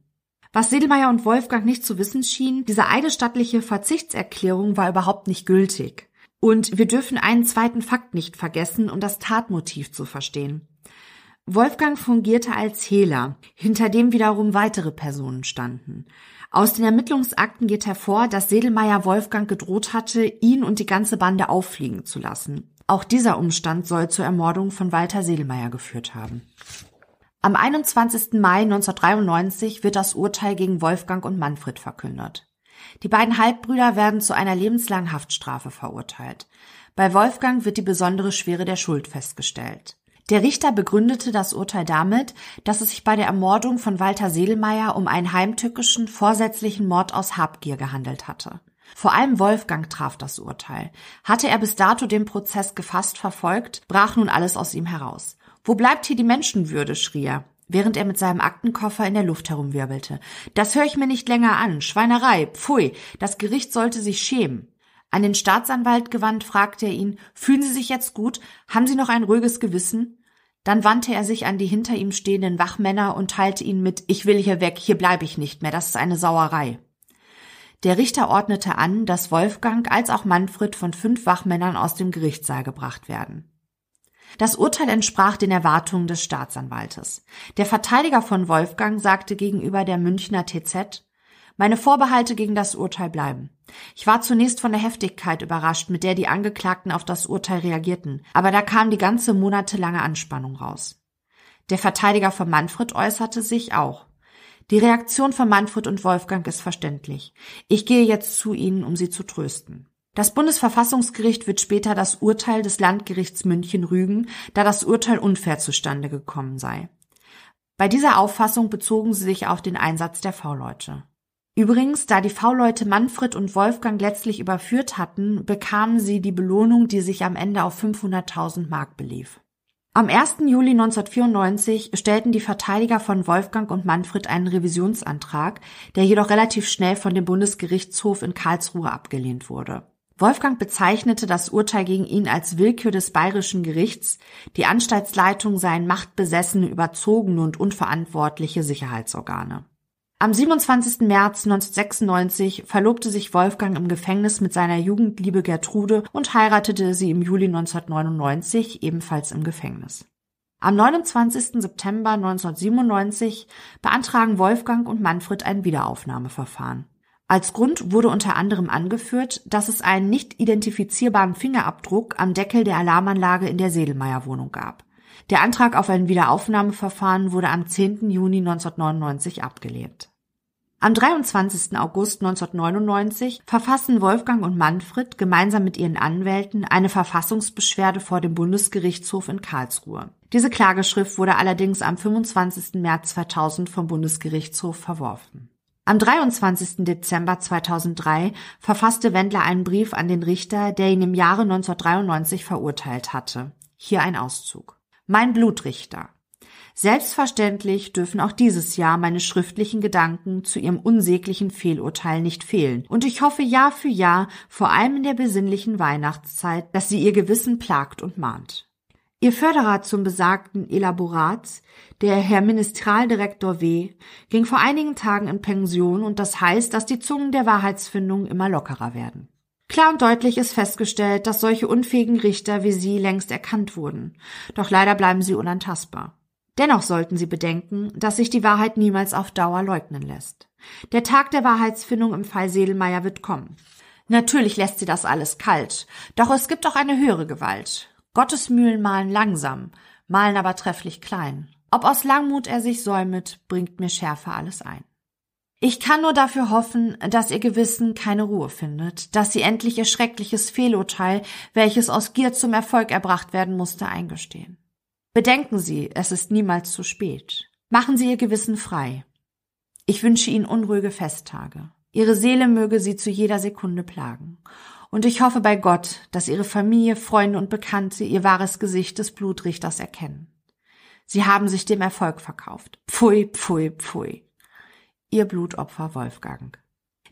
Was Sedelmeier und Wolfgang nicht zu wissen schienen, diese eidesstattliche Verzichtserklärung war überhaupt nicht gültig. Und wir dürfen einen zweiten Fakt nicht vergessen, um das Tatmotiv zu verstehen. Wolfgang fungierte als Hehler, hinter dem wiederum weitere Personen standen. Aus den Ermittlungsakten geht hervor, dass Sedelmeier Wolfgang gedroht hatte, ihn und die ganze Bande auffliegen zu lassen. Auch dieser Umstand soll zur Ermordung von Walter Sedelmeier geführt haben. Am 21. Mai 1993 wird das Urteil gegen Wolfgang und Manfred verkündet. Die beiden Halbbrüder werden zu einer lebenslangen Haftstrafe verurteilt. Bei Wolfgang wird die besondere Schwere der Schuld festgestellt. Der Richter begründete das Urteil damit, dass es sich bei der Ermordung von Walter Seelmeier um einen heimtückischen, vorsätzlichen Mord aus Habgier gehandelt hatte. Vor allem Wolfgang traf das Urteil. Hatte er bis dato den Prozess gefasst verfolgt, brach nun alles aus ihm heraus. Wo bleibt hier die Menschenwürde? schrie er. während er mit seinem Aktenkoffer in der Luft herumwirbelte. Das höre ich mir nicht länger an. Schweinerei. Pfui. Das Gericht sollte sich schämen. An den Staatsanwalt gewandt fragte er ihn, fühlen Sie sich jetzt gut? Haben Sie noch ein ruhiges Gewissen? Dann wandte er sich an die hinter ihm stehenden Wachmänner und teilte ihnen mit, ich will hier weg, hier bleibe ich nicht mehr, das ist eine Sauerei. Der Richter ordnete an, dass Wolfgang als auch Manfred von fünf Wachmännern aus dem Gerichtssaal gebracht werden. Das Urteil entsprach den Erwartungen des Staatsanwaltes. Der Verteidiger von Wolfgang sagte gegenüber der Münchner TZ, meine Vorbehalte gegen das Urteil bleiben. Ich war zunächst von der Heftigkeit überrascht, mit der die Angeklagten auf das Urteil reagierten, aber da kam die ganze monatelange Anspannung raus. Der Verteidiger von Manfred äußerte sich auch. Die Reaktion von Manfred und Wolfgang ist verständlich. Ich gehe jetzt zu ihnen, um sie zu trösten. Das Bundesverfassungsgericht wird später das Urteil des Landgerichts München rügen, da das Urteil unfair zustande gekommen sei. Bei dieser Auffassung bezogen sie sich auf den Einsatz der V-Leute. Übrigens, da die V-Leute Manfred und Wolfgang letztlich überführt hatten, bekamen sie die Belohnung, die sich am Ende auf 500.000 Mark belief. Am 1. Juli 1994 stellten die Verteidiger von Wolfgang und Manfred einen Revisionsantrag, der jedoch relativ schnell von dem Bundesgerichtshof in Karlsruhe abgelehnt wurde. Wolfgang bezeichnete das Urteil gegen ihn als Willkür des bayerischen Gerichts, die Anstaltsleitung seien machtbesessene, überzogene und unverantwortliche Sicherheitsorgane. Am 27. März 1996 verlobte sich Wolfgang im Gefängnis mit seiner Jugendliebe Gertrude und heiratete sie im Juli 1999 ebenfalls im Gefängnis. Am 29. September 1997 beantragen Wolfgang und Manfred ein Wiederaufnahmeverfahren. Als Grund wurde unter anderem angeführt, dass es einen nicht identifizierbaren Fingerabdruck am Deckel der Alarmanlage in der Sedelmeier-Wohnung gab. Der Antrag auf ein Wiederaufnahmeverfahren wurde am 10. Juni 1999 abgelehnt. Am 23. August 1999 verfassen Wolfgang und Manfred gemeinsam mit ihren Anwälten eine Verfassungsbeschwerde vor dem Bundesgerichtshof in Karlsruhe. Diese Klageschrift wurde allerdings am 25. März 2000 vom Bundesgerichtshof verworfen. Am 23. Dezember 2003 verfasste Wendler einen Brief an den Richter, der ihn im Jahre 1993 verurteilt hatte. Hier ein Auszug. Mein Blutrichter. Selbstverständlich dürfen auch dieses Jahr meine schriftlichen Gedanken zu ihrem unsäglichen Fehlurteil nicht fehlen, und ich hoffe Jahr für Jahr, vor allem in der besinnlichen Weihnachtszeit, dass sie ihr Gewissen plagt und mahnt. Ihr Förderer zum besagten Elaborat, der Herr Ministraldirektor W., ging vor einigen Tagen in Pension und das heißt, dass die Zungen der Wahrheitsfindung immer lockerer werden. Klar und deutlich ist festgestellt, dass solche unfähigen Richter wie Sie längst erkannt wurden. Doch leider bleiben sie unantastbar. Dennoch sollten Sie bedenken, dass sich die Wahrheit niemals auf Dauer leugnen lässt. Der Tag der Wahrheitsfindung im Fall Sedelmeier wird kommen. Natürlich lässt sie das alles kalt, doch es gibt auch eine höhere Gewalt. Gottes Mühlen malen langsam, malen aber trefflich klein. Ob aus Langmut er sich säumet, bringt mir Schärfe alles ein. Ich kann nur dafür hoffen, dass ihr Gewissen keine Ruhe findet, dass sie endlich ihr schreckliches Fehlurteil, welches aus Gier zum Erfolg erbracht werden musste, eingestehen. Bedenken Sie, es ist niemals zu spät. Machen Sie Ihr Gewissen frei. Ich wünsche Ihnen unruhige Festtage. Ihre Seele möge Sie zu jeder Sekunde plagen. Und ich hoffe bei Gott, dass Ihre Familie, Freunde und Bekannte Ihr wahres Gesicht des Blutrichters erkennen. Sie haben sich dem Erfolg verkauft. Pfui, pfui, pfui. Ihr Blutopfer Wolfgang.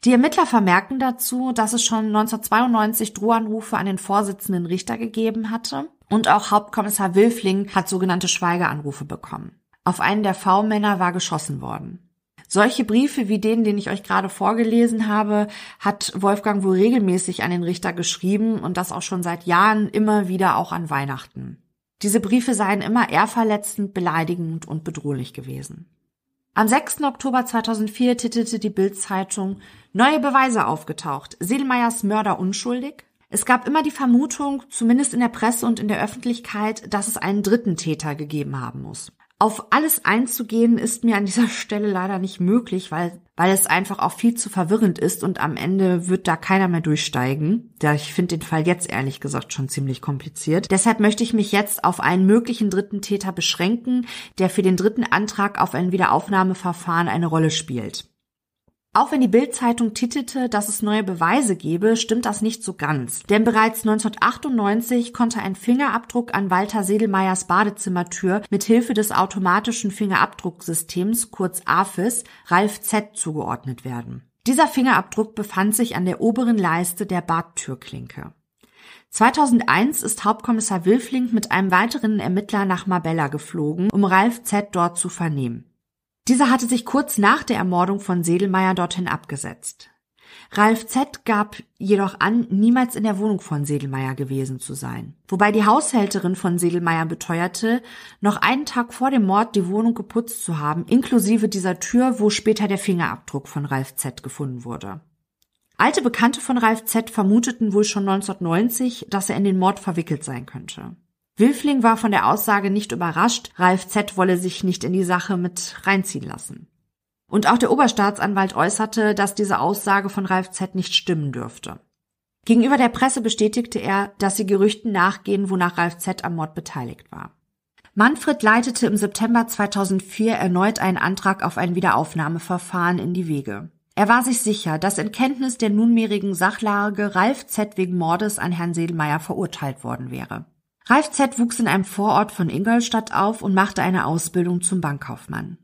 Die Ermittler vermerken dazu, dass es schon 1992 Drohanrufe an den Vorsitzenden Richter gegeben hatte und auch Hauptkommissar Wilfling hat sogenannte Schweigeanrufe bekommen. Auf einen der V-Männer war geschossen worden. Solche Briefe wie den, den ich euch gerade vorgelesen habe, hat Wolfgang wohl regelmäßig an den Richter geschrieben und das auch schon seit Jahren immer wieder auch an Weihnachten. Diese Briefe seien immer ehrverletzend, beleidigend und bedrohlich gewesen. Am 6. Oktober 2004 titelte die Bild-Zeitung Neue Beweise aufgetaucht. Seelmeyers Mörder unschuldig? Es gab immer die Vermutung, zumindest in der Presse und in der Öffentlichkeit, dass es einen dritten Täter gegeben haben muss. Auf alles einzugehen ist mir an dieser Stelle leider nicht möglich, weil, weil es einfach auch viel zu verwirrend ist und am Ende wird da keiner mehr durchsteigen. Ja, ich finde den Fall jetzt ehrlich gesagt schon ziemlich kompliziert. Deshalb möchte ich mich jetzt auf einen möglichen dritten Täter beschränken, der für den dritten Antrag auf ein Wiederaufnahmeverfahren eine Rolle spielt. Auch wenn die Bild-Zeitung titelte, dass es neue Beweise gebe, stimmt das nicht so ganz. Denn bereits 1998 konnte ein Fingerabdruck an Walter Sedelmeyers Badezimmertür mit Hilfe des automatischen Fingerabdrucksystems, kurz AFIS, Ralf Z zugeordnet werden. Dieser Fingerabdruck befand sich an der oberen Leiste der Badtürklinke. 2001 ist Hauptkommissar Wilfling mit einem weiteren Ermittler nach Marbella geflogen, um Ralf Z dort zu vernehmen. Dieser hatte sich kurz nach der Ermordung von Sedelmeier dorthin abgesetzt. Ralf Z gab jedoch an, niemals in der Wohnung von Sedelmeier gewesen zu sein. Wobei die Haushälterin von Sedelmeier beteuerte, noch einen Tag vor dem Mord die Wohnung geputzt zu haben, inklusive dieser Tür, wo später der Fingerabdruck von Ralf Z gefunden wurde. Alte Bekannte von Ralf Z vermuteten wohl schon 1990, dass er in den Mord verwickelt sein könnte. Wilfling war von der Aussage nicht überrascht, Ralf Z wolle sich nicht in die Sache mit reinziehen lassen. Und auch der Oberstaatsanwalt äußerte, dass diese Aussage von Ralf Z nicht stimmen dürfte. Gegenüber der Presse bestätigte er, dass sie Gerüchten nachgehen, wonach Ralf Z am Mord beteiligt war. Manfred leitete im September 2004 erneut einen Antrag auf ein Wiederaufnahmeverfahren in die Wege. Er war sich sicher, dass in Kenntnis der nunmehrigen Sachlage Ralf Z wegen Mordes an Herrn Sedelmeier verurteilt worden wäre. Ralf Z wuchs in einem Vorort von Ingolstadt auf und machte eine Ausbildung zum Bankkaufmann.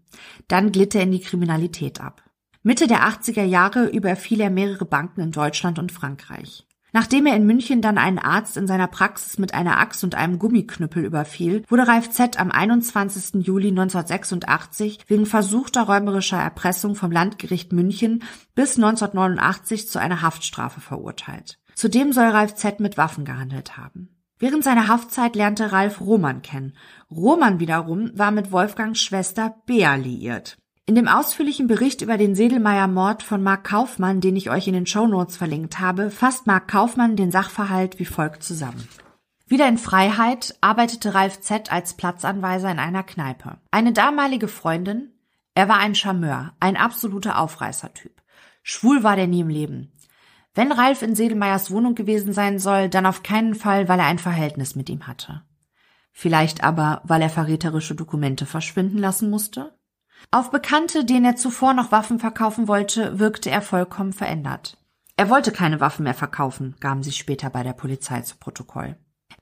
Dann glitt er in die Kriminalität ab. Mitte der 80er Jahre überfiel er mehrere Banken in Deutschland und Frankreich. Nachdem er in München dann einen Arzt in seiner Praxis mit einer Axt und einem Gummiknüppel überfiel, wurde Ralf Z. am 21. Juli 1986 wegen versuchter räumerischer Erpressung vom Landgericht München bis 1989 zu einer Haftstrafe verurteilt. Zudem soll Ralf Z. mit Waffen gehandelt haben. Während seiner Haftzeit lernte Ralf Roman kennen. Roman wiederum war mit Wolfgangs Schwester Bea liiert. In dem ausführlichen Bericht über den Sedelmeier-Mord von Mark Kaufmann, den ich euch in den Shownotes verlinkt habe, fasst Mark Kaufmann den Sachverhalt wie folgt zusammen. Wieder in Freiheit arbeitete Ralf Z. als Platzanweiser in einer Kneipe. Eine damalige Freundin, er war ein Charmeur, ein absoluter Aufreißertyp. Schwul war der nie im Leben. Wenn Ralf in Sedelmeyers Wohnung gewesen sein soll, dann auf keinen Fall, weil er ein Verhältnis mit ihm hatte. Vielleicht aber, weil er verräterische Dokumente verschwinden lassen musste? Auf Bekannte, denen er zuvor noch Waffen verkaufen wollte, wirkte er vollkommen verändert. Er wollte keine Waffen mehr verkaufen, gaben sie später bei der Polizei zu Protokoll.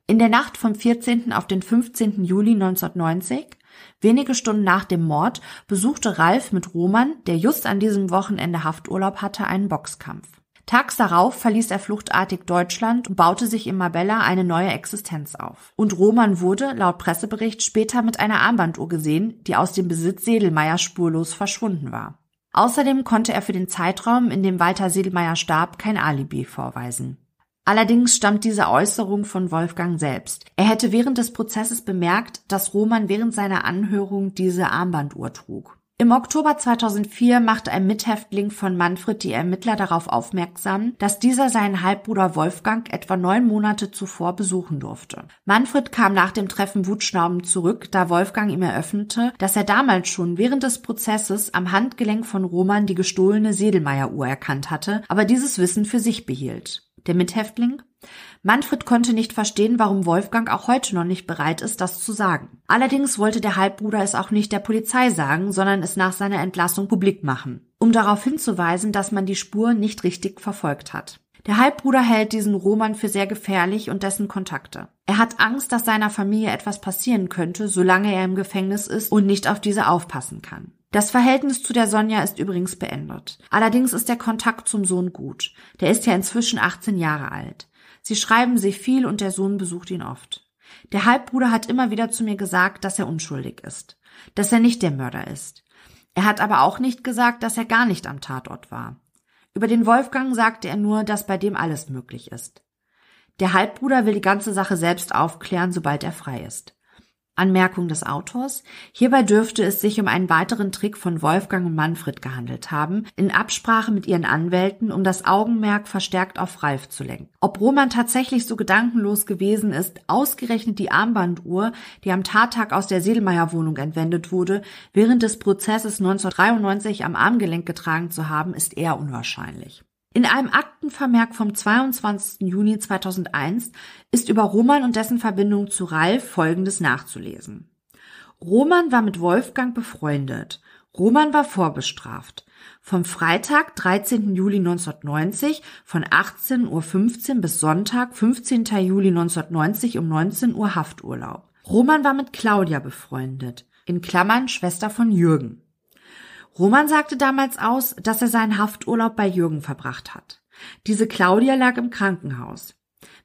In der Nacht vom 14. auf den 15. Juli 1990, wenige Stunden nach dem Mord, besuchte Ralf mit Roman, der just an diesem Wochenende Hafturlaub hatte, einen Boxkampf. Tags darauf verließ er fluchtartig Deutschland und baute sich in Marbella eine neue Existenz auf. Und Roman wurde, laut Pressebericht, später mit einer Armbanduhr gesehen, die aus dem Besitz Sedelmeier spurlos verschwunden war. Außerdem konnte er für den Zeitraum, in dem Walter Sedelmeier starb, kein Alibi vorweisen. Allerdings stammt diese Äußerung von Wolfgang selbst. Er hätte während des Prozesses bemerkt, dass Roman während seiner Anhörung diese Armbanduhr trug. Im Oktober 2004 machte ein Mithäftling von Manfred die Ermittler darauf aufmerksam, dass dieser seinen Halbbruder Wolfgang etwa neun Monate zuvor besuchen durfte. Manfred kam nach dem Treffen wutschnaubend zurück, da Wolfgang ihm eröffnete, dass er damals schon während des Prozesses am Handgelenk von Roman die gestohlene Sedelmeier-Uhr erkannt hatte, aber dieses Wissen für sich behielt. Der Mithäftling? Manfred konnte nicht verstehen, warum Wolfgang auch heute noch nicht bereit ist, das zu sagen. Allerdings wollte der Halbbruder es auch nicht der Polizei sagen, sondern es nach seiner Entlassung publik machen, um darauf hinzuweisen, dass man die Spur nicht richtig verfolgt hat. Der Halbbruder hält diesen Roman für sehr gefährlich und dessen Kontakte. Er hat Angst, dass seiner Familie etwas passieren könnte, solange er im Gefängnis ist und nicht auf diese aufpassen kann. Das Verhältnis zu der Sonja ist übrigens beendet. Allerdings ist der Kontakt zum Sohn gut. Der ist ja inzwischen 18 Jahre alt. Sie schreiben sich viel und der Sohn besucht ihn oft. Der Halbbruder hat immer wieder zu mir gesagt, dass er unschuldig ist, dass er nicht der Mörder ist. Er hat aber auch nicht gesagt, dass er gar nicht am Tatort war. Über den Wolfgang sagte er nur, dass bei dem alles möglich ist. Der Halbbruder will die ganze Sache selbst aufklären, sobald er frei ist. Anmerkung des Autors. Hierbei dürfte es sich um einen weiteren Trick von Wolfgang und Manfred gehandelt haben, in Absprache mit ihren Anwälten, um das Augenmerk verstärkt auf Ralf zu lenken. Ob Roman tatsächlich so gedankenlos gewesen ist, ausgerechnet die Armbanduhr, die am Tattag aus der Sedelmeier Wohnung entwendet wurde, während des Prozesses 1993 am Armgelenk getragen zu haben, ist eher unwahrscheinlich. In einem Aktenvermerk vom 22. Juni 2001 ist über Roman und dessen Verbindung zu Ralf Folgendes nachzulesen. Roman war mit Wolfgang befreundet. Roman war vorbestraft. Vom Freitag, 13. Juli 1990 von 18.15 Uhr bis Sonntag, 15. Juli 1990 um 19 Uhr Hafturlaub. Roman war mit Claudia befreundet, in Klammern Schwester von Jürgen. Roman sagte damals aus, dass er seinen Hafturlaub bei Jürgen verbracht hat. Diese Claudia lag im Krankenhaus.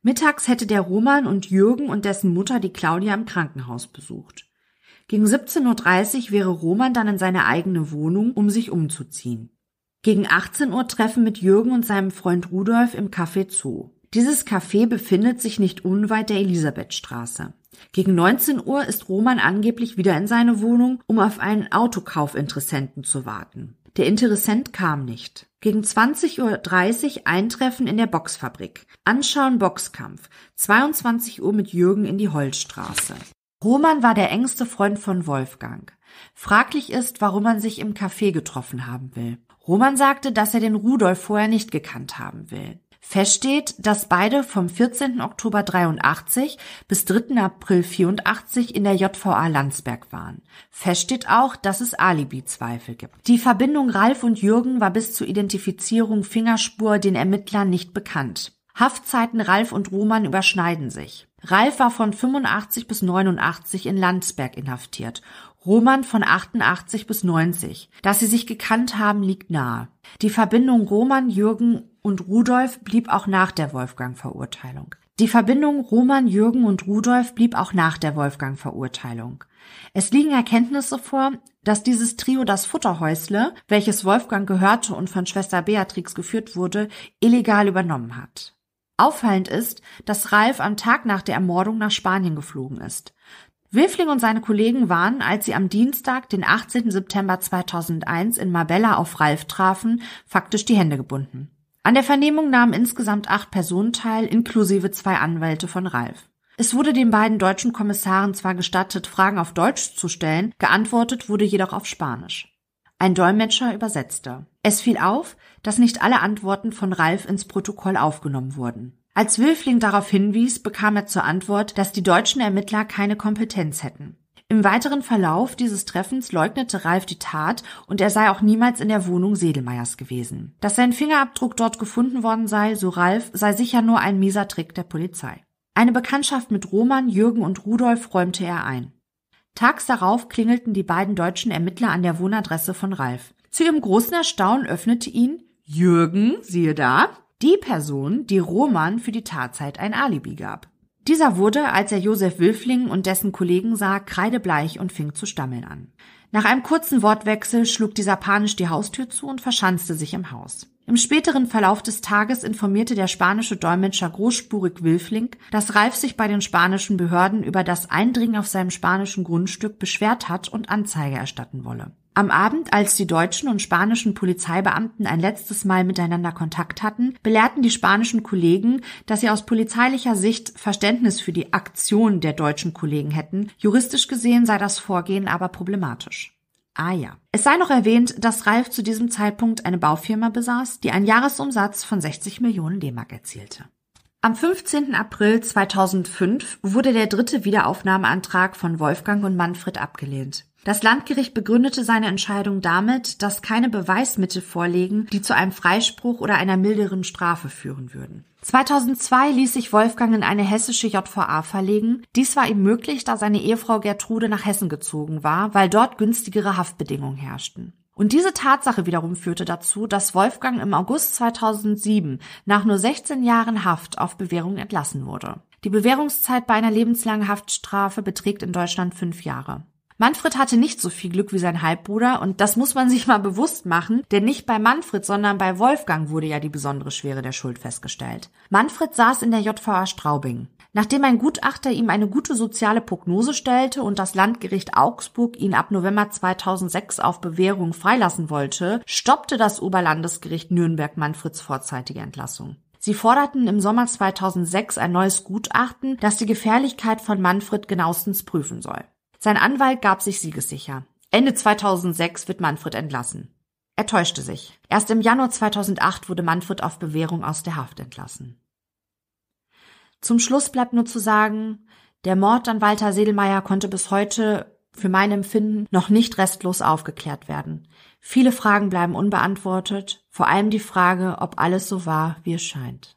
Mittags hätte der Roman und Jürgen und dessen Mutter die Claudia im Krankenhaus besucht. Gegen 17.30 Uhr wäre Roman dann in seine eigene Wohnung, um sich umzuziehen. Gegen 18 Uhr treffen mit Jürgen und seinem Freund Rudolf im Café Zoo. Dieses Café befindet sich nicht unweit der Elisabethstraße. Gegen 19 Uhr ist Roman angeblich wieder in seine Wohnung, um auf einen Autokaufinteressenten zu warten. Der Interessent kam nicht. Gegen 20.30 Uhr Eintreffen in der Boxfabrik. Anschauen Boxkampf. 22 Uhr mit Jürgen in die Holzstraße. Roman war der engste Freund von Wolfgang. Fraglich ist, warum man sich im Café getroffen haben will. Roman sagte, dass er den Rudolf vorher nicht gekannt haben will. Feststeht, dass beide vom 14. Oktober 83 bis 3. April 84 in der JVA Landsberg waren. Feststeht auch, dass es Alibi-Zweifel gibt. Die Verbindung Ralf und Jürgen war bis zur Identifizierung Fingerspur den Ermittlern nicht bekannt. Haftzeiten Ralf und Roman überschneiden sich. Ralf war von 85 bis 89 in Landsberg inhaftiert, Roman von 88 bis 90. Dass sie sich gekannt haben, liegt nahe. Die Verbindung Roman, Jürgen und Rudolf blieb auch nach der Wolfgang-Verurteilung. Die Verbindung Roman, Jürgen und Rudolf blieb auch nach der Wolfgang-Verurteilung. Es liegen Erkenntnisse vor, dass dieses Trio das Futterhäusle, welches Wolfgang gehörte und von Schwester Beatrix geführt wurde, illegal übernommen hat. Auffallend ist, dass Ralf am Tag nach der Ermordung nach Spanien geflogen ist. Wilfling und seine Kollegen waren, als sie am Dienstag, den 18. September 2001 in Marbella auf Ralf trafen, faktisch die Hände gebunden. An der Vernehmung nahmen insgesamt acht Personen teil, inklusive zwei Anwälte von Ralf. Es wurde den beiden deutschen Kommissaren zwar gestattet, Fragen auf Deutsch zu stellen, geantwortet wurde jedoch auf Spanisch. Ein Dolmetscher übersetzte. Es fiel auf, dass nicht alle Antworten von Ralf ins Protokoll aufgenommen wurden. Als Wilfling darauf hinwies, bekam er zur Antwort, dass die deutschen Ermittler keine Kompetenz hätten. Im weiteren Verlauf dieses Treffens leugnete Ralf die Tat und er sei auch niemals in der Wohnung Sedelmeiers gewesen. Dass sein Fingerabdruck dort gefunden worden sei, so Ralf, sei sicher nur ein mieser Trick der Polizei. Eine Bekanntschaft mit Roman, Jürgen und Rudolf räumte er ein. Tags darauf klingelten die beiden deutschen Ermittler an der Wohnadresse von Ralf. Zu ihrem großen Erstaunen öffnete ihn Jürgen, siehe da, die Person, die Roman für die Tatzeit ein Alibi gab. Dieser wurde, als er Josef Wilfling und dessen Kollegen sah, kreidebleich und fing zu stammeln an. Nach einem kurzen Wortwechsel schlug dieser panisch die Haustür zu und verschanzte sich im Haus. Im späteren Verlauf des Tages informierte der spanische Dolmetscher großspurig Wilfling, dass Ralf sich bei den spanischen Behörden über das Eindringen auf seinem spanischen Grundstück beschwert hat und Anzeige erstatten wolle. Am Abend, als die deutschen und spanischen Polizeibeamten ein letztes Mal miteinander Kontakt hatten, belehrten die spanischen Kollegen, dass sie aus polizeilicher Sicht Verständnis für die Aktion der deutschen Kollegen hätten. Juristisch gesehen sei das Vorgehen aber problematisch. Ah ja. Es sei noch erwähnt, dass Ralf zu diesem Zeitpunkt eine Baufirma besaß, die einen Jahresumsatz von 60 Millionen D-Mark erzielte. Am 15. April 2005 wurde der dritte Wiederaufnahmeantrag von Wolfgang und Manfred abgelehnt. Das Landgericht begründete seine Entscheidung damit, dass keine Beweismittel vorliegen, die zu einem Freispruch oder einer milderen Strafe führen würden. 2002 ließ sich Wolfgang in eine hessische JVA verlegen. Dies war ihm möglich, da seine Ehefrau Gertrude nach Hessen gezogen war, weil dort günstigere Haftbedingungen herrschten. Und diese Tatsache wiederum führte dazu, dass Wolfgang im August 2007 nach nur 16 Jahren Haft auf Bewährung entlassen wurde. Die Bewährungszeit bei einer lebenslangen Haftstrafe beträgt in Deutschland fünf Jahre. Manfred hatte nicht so viel Glück wie sein Halbbruder und das muss man sich mal bewusst machen, denn nicht bei Manfred, sondern bei Wolfgang wurde ja die besondere Schwere der Schuld festgestellt. Manfred saß in der JVA Straubing. Nachdem ein Gutachter ihm eine gute soziale Prognose stellte und das Landgericht Augsburg ihn ab November 2006 auf Bewährung freilassen wollte, stoppte das Oberlandesgericht Nürnberg Manfreds vorzeitige Entlassung. Sie forderten im Sommer 2006 ein neues Gutachten, das die Gefährlichkeit von Manfred genauestens prüfen soll. Sein Anwalt gab sich siegessicher. Ende 2006 wird Manfred entlassen. Er täuschte sich. Erst im Januar 2008 wurde Manfred auf Bewährung aus der Haft entlassen. Zum Schluss bleibt nur zu sagen, der Mord an Walter Sedelmeier konnte bis heute für mein Empfinden noch nicht restlos aufgeklärt werden. Viele Fragen bleiben unbeantwortet, vor allem die Frage, ob alles so war, wie es scheint.